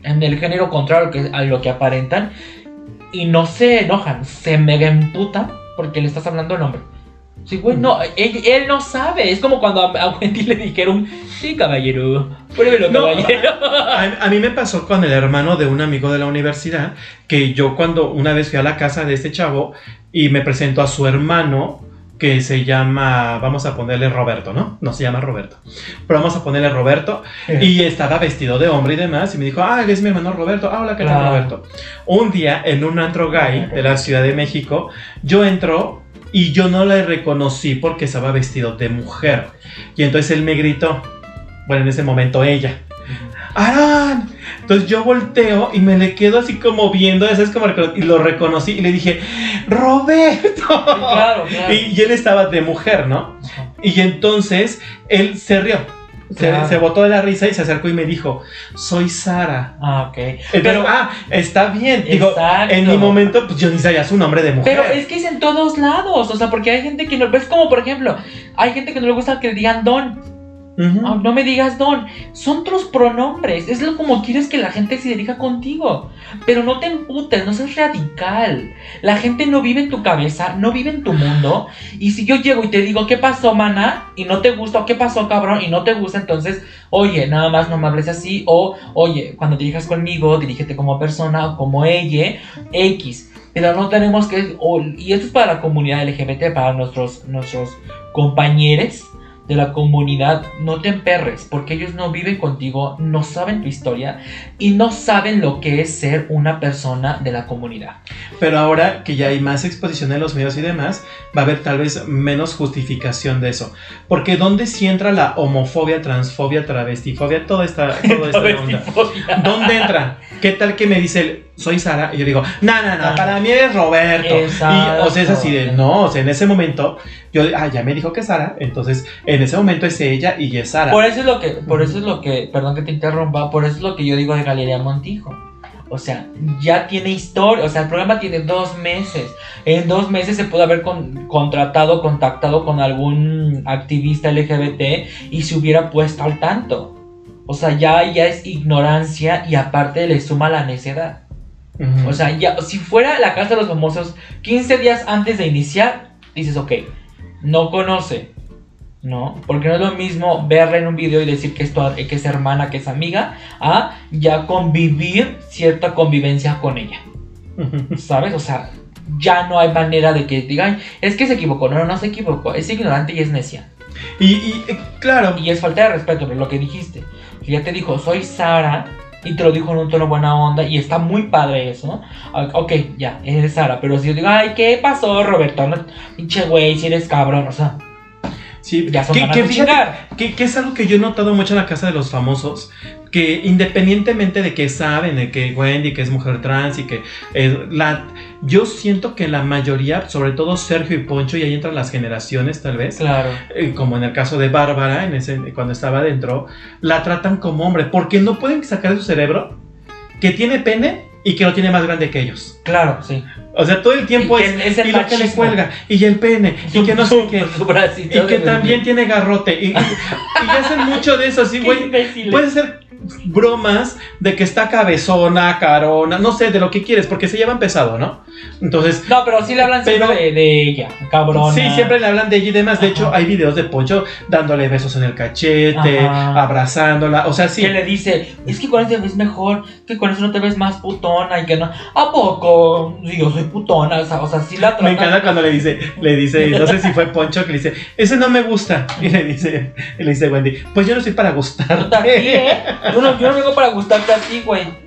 en el género contrario a lo que aparentan y no se enojan, se mega emputan porque le estás hablando en hombre. Sí, güey, no, él, él no sabe. Es como cuando a, a Wendy le dijeron, sí, caballero, pruébelo, No. caballero. A, a mí me pasó con el hermano de un amigo de la universidad, que yo cuando una vez fui a la casa de este chavo y me presentó a su hermano, que se llama, vamos a ponerle Roberto, ¿no? No se llama Roberto, pero vamos a ponerle Roberto, y estaba vestido de hombre y demás, y me dijo, ah, él es mi hermano Roberto, ah, hola, ¿qué tal. Roberto? Un día en un antro gay de la Ciudad de México, yo entro y yo no le reconocí porque estaba vestido de mujer, y entonces él me gritó, bueno, en ese momento ella. ¡Arán! Entonces yo volteo y me le quedo así como viendo, ¿sabes? Como y lo reconocí y le dije, ¡Roberto! Claro, claro. Y, y él estaba de mujer, ¿no? Y entonces él se rió. Se, Claro. se botó de la risa y se acercó y me dijo, soy Sara. Ah, ok. Entonces, Pero, ah, está bien. Digo, Exacto. en mi momento, pues yo ni sabía su nombre de mujer. pero es que es en todos lados. O sea, porque hay gente que no. Es como, por ejemplo, hay gente que no le gusta que le digan don. Ah, no me digas don. Son otros pronombres. Es lo como quieres que la gente se dirija contigo. Pero no te emputes, no seas radical. La gente no vive en tu cabeza, no vive en tu mundo. Y si yo llego y te digo, ¿qué pasó, mana? Y no te gusta, ¿qué pasó, cabrón? Y no te gusta, entonces, oye, nada más no me hables así. O, oye, cuando dirijas conmigo, dirígete como persona o como ella, X. Pero no tenemos que. o- y esto es para la comunidad LGBT, para nuestros, nuestros compañeros de la comunidad, no te emperres, porque ellos no viven contigo, no saben tu historia y no saben lo que es ser una persona de la comunidad. Pero ahora que ya hay más exposición en los medios y demás, va a haber tal vez menos justificación de eso. Porque ¿dónde sí entra la homofobia, transfobia, travestifobia, toda esta, toda esta onda? ¿Dónde entra? ¿Qué tal que me dice el, soy Sara? Y yo digo, no, no, no, para mí eres Roberto. Exacto. Y, o sea, es así de, no, o sea, en ese momento, yo, ah, ya me dijo que es Sara, entonces en ese momento es ella y es Sara. Por eso es lo que, por eso es lo que, perdón que te interrumpa, por eso es lo que yo digo de Galería Montijo. O sea, ya tiene historia, o sea, el programa tiene dos meses. En dos meses se pudo haber con- contratado, contactado con algún activista LGBT y se hubiera puesto al tanto. O sea, ya, ya es ignorancia y aparte le suma la necedad. O sea, ya, si fuera la casa de los famosos 15 días antes de iniciar, dices, ok, no conoce, ¿no? Porque no es lo mismo verla en un video y decir que es, tu- que es hermana, que es amiga, a ya convivir cierta convivencia con ella, ¿sabes? O sea, ya no hay manera de que digan, es que se equivocó, no, no, no se equivocó, es ignorante y es necia. y, y, eh, claro, Y es falta de respeto, pero lo que dijiste, que ya te dijo, soy Sara, y te lo dijo en un tono buena onda, y está muy padre eso. Ah, Ok, ya, eres Sara, pero si yo digo, ay, ¿qué pasó, Roberto? No, pinche güey, si eres cabrón, o sea, sí, ya son que, que fíjate que, que es algo que yo he notado mucho en la casa de los famosos, que independientemente de que saben de que Wendy que es mujer trans y que la yo siento que la mayoría, sobre todo Sergio y Poncho, y ahí entran las generaciones tal vez, Claro, eh, como en el caso de Bárbara, en ese, cuando estaba adentro, la tratan como hombre, porque no pueden sacar de su cerebro que tiene pene y que lo tiene más grande que ellos. claro, sí. O sea, todo el tiempo Y que es, el y lo que le cuelga, y el pene, y que no sé qué. Y que de- también tiene garrote. Y, y- y hacen mucho de eso, así, güey. imbéciles. Puede ser bromas de que está cabezona, carona, no sé, de lo que quieres, porque se llevan pesado, ¿no? Entonces, No, pero sí le hablan Pero- siempre de, de ella, cabrona. sí, siempre le hablan de ella y demás. De Ajá. hecho, hay videos de Poncho dándole besos en el cachete, Ajá. abrazándola. O sea, sí. Que le dice, es que con eso te ves mejor, que con eso no te ves más putona y que no. ¿A poco? Sí, yo soy putona, o sea, o sea sí la Me tratan- encanta cuando le dice, le dice, no sé si fue Poncho que le dice, ese no me gusta. Y le dice, y le dice Wendy, pues yo no soy para Puta, sí, gustarte. ¿eh? Yo no, yo no vengo para gustarte a ti, güey.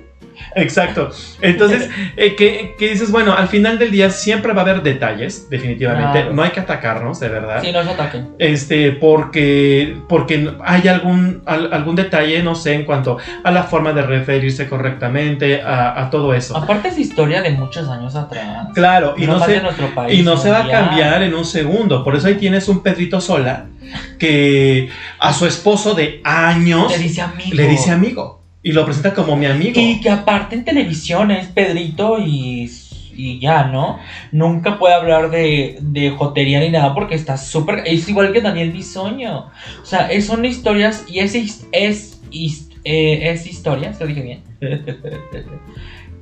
Exacto. Entonces, eh, que, que dices, bueno, al final del día siempre va a haber detalles, definitivamente. Claro. No hay que atacarnos, de verdad. Sí, no se ataquen. Este, porque, porque hay algún, al- algún detalle, no sé, en cuanto a la forma de referirse correctamente, a, a todo eso. Aparte es historia de muchos años atrás. Claro, y no, se, de nuestro país. y no se va a cambiar en un segundo. Por eso ahí tienes un Pedrito Sola que a su esposo de años Le dice amigo. le dice amigo. Y lo presenta como mi amigo. Y que aparte en televisión es Pedrito y, y ya, ¿no? Nunca puede hablar de, de jotería ni nada porque está súper... Es igual que Daniel Bisoño. O sea, es- son historias y es, es, his- eh, es historia, ¿se lo dije bien?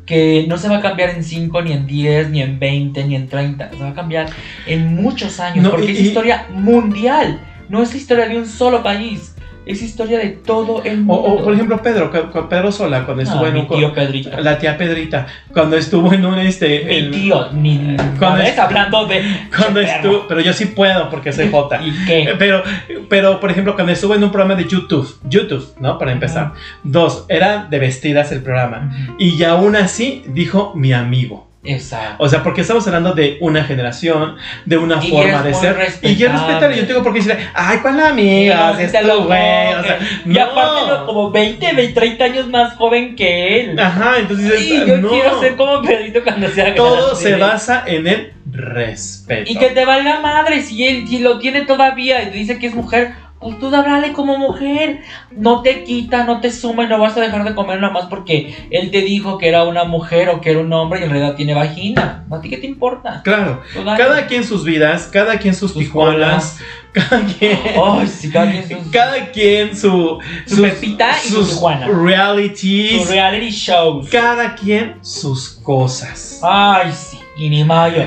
que no se va a cambiar en 5, ni en 10, ni en 20, ni en 30. Se va a cambiar en muchos años No, porque y- es historia mundial. No es historia de un solo país. Es historia de todo el mundo. o, por ejemplo, Pedro, Pedro Sola, cuando estuvo Ah, en mi un. tío Pedrito. La tía Pedrita, cuando estuvo en un. Este, Mi en- tío, ni Cuando ¿ves? es- hablando de. Cuando estuvo. Pero yo sí puedo porque soy Jota. ¿Y Eh, qué? Pero, pero, por ejemplo, cuando estuvo en un programa de YouTube, YouTube, ¿no? Para empezar. Dos, era de vestidas el programa. Y aún así dijo mi amigo. Exacto. O sea, porque estamos hablando de una generación, de una Y forma es de ser. Y respetable. yo respetarle, yo tengo por qué decirle, ay, ¿cuál amiga? No, Es te lo güey. O juro. sea, y no. aparte, no, como 20, 20, 30 años más joven que él. Ajá, entonces dices, Y yo no. quiero ser como Pedrito cuando sea Todo grande. se basa en el respeto. Y que te valga madre si él si lo tiene todavía y dice que es mujer. Pues tú háblale como mujer. No te quita, no te suma y no vas a dejar de comer nada más porque él te dijo que era una mujer o que era un hombre y en realidad tiene vagina. ¿A ti qué te importa? Claro, cada quien sus vidas, cada quien sus, Sus tijuanas, cada quien. Ay, sí, cada quien sus, Cada quien su, Su sus- Pepita y su sus Tijuana. realities, sus reality shows. cada quien sus cosas. Ay, sí, y ni mayo.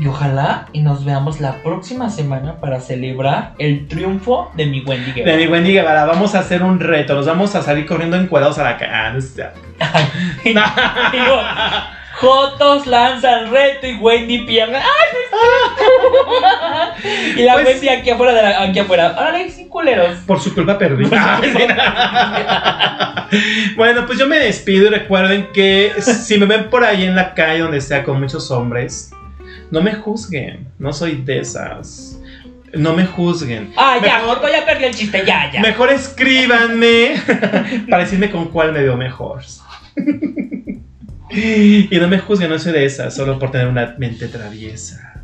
Y ojalá y nos veamos la próxima semana para celebrar el triunfo de mi Wendy De Guevara. mi Wendy Guevara, vamos a hacer un reto, nos vamos a salir corriendo encuadrados a la cara. Digo, Jotos lanza el reto y Wendy pierde. ¡Ay! Y la Pues- Wendy aquí afuera de la, aquí afuera. Órale, sin culeros. Por su culpa perdí. bueno, pues yo me despido y recuerden que si me ven por ahí en la calle donde sea con muchos hombres, no me juzguen, no soy de esas. No me juzguen. Ah, ya, Mejor- ya perdí el chiste, ya, ya. Mejor escríbanme para decirme con cuál me veo mejor. Y no me juzguen, no soy de esas, solo por tener una mente traviesa.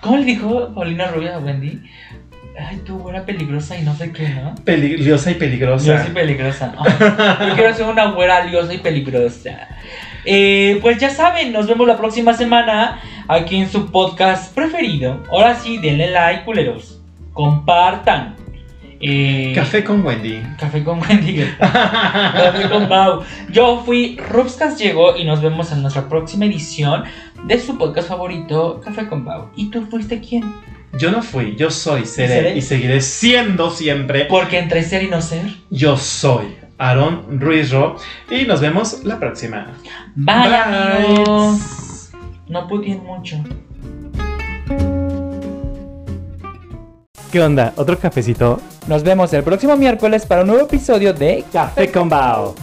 ¿Cómo le dijo Paulina Rubia a Wendy? Ay, tú, buena peligrosa y no sé qué, ¿no? Peligrosa y peligrosa. soy peligrosa. Ay, yo quiero ser una güera liosa y peligrosa. Eh, pues ya saben, nos vemos la próxima semana aquí en su podcast preferido. Ahora sí, denle like, culeros. Compartan. Eh, Café con Wendy. Café con Wendy. Café con Mau. Yo fui Rupscas llegó y nos vemos en nuestra próxima edición de su podcast favorito, Café con Mau. ¿Y tú fuiste quién? Yo no fui, yo soy, seré ¿Seré? y seguiré siendo siempre. Porque entre ser y no ser. Yo soy Aaron Ruiz Ro y nos vemos la próxima. Bye, Bye. amigos. No pudieron mucho. ¿Qué onda? ¿Otro cafecito? Nos vemos el próximo miércoles para un nuevo episodio de Café con Bao.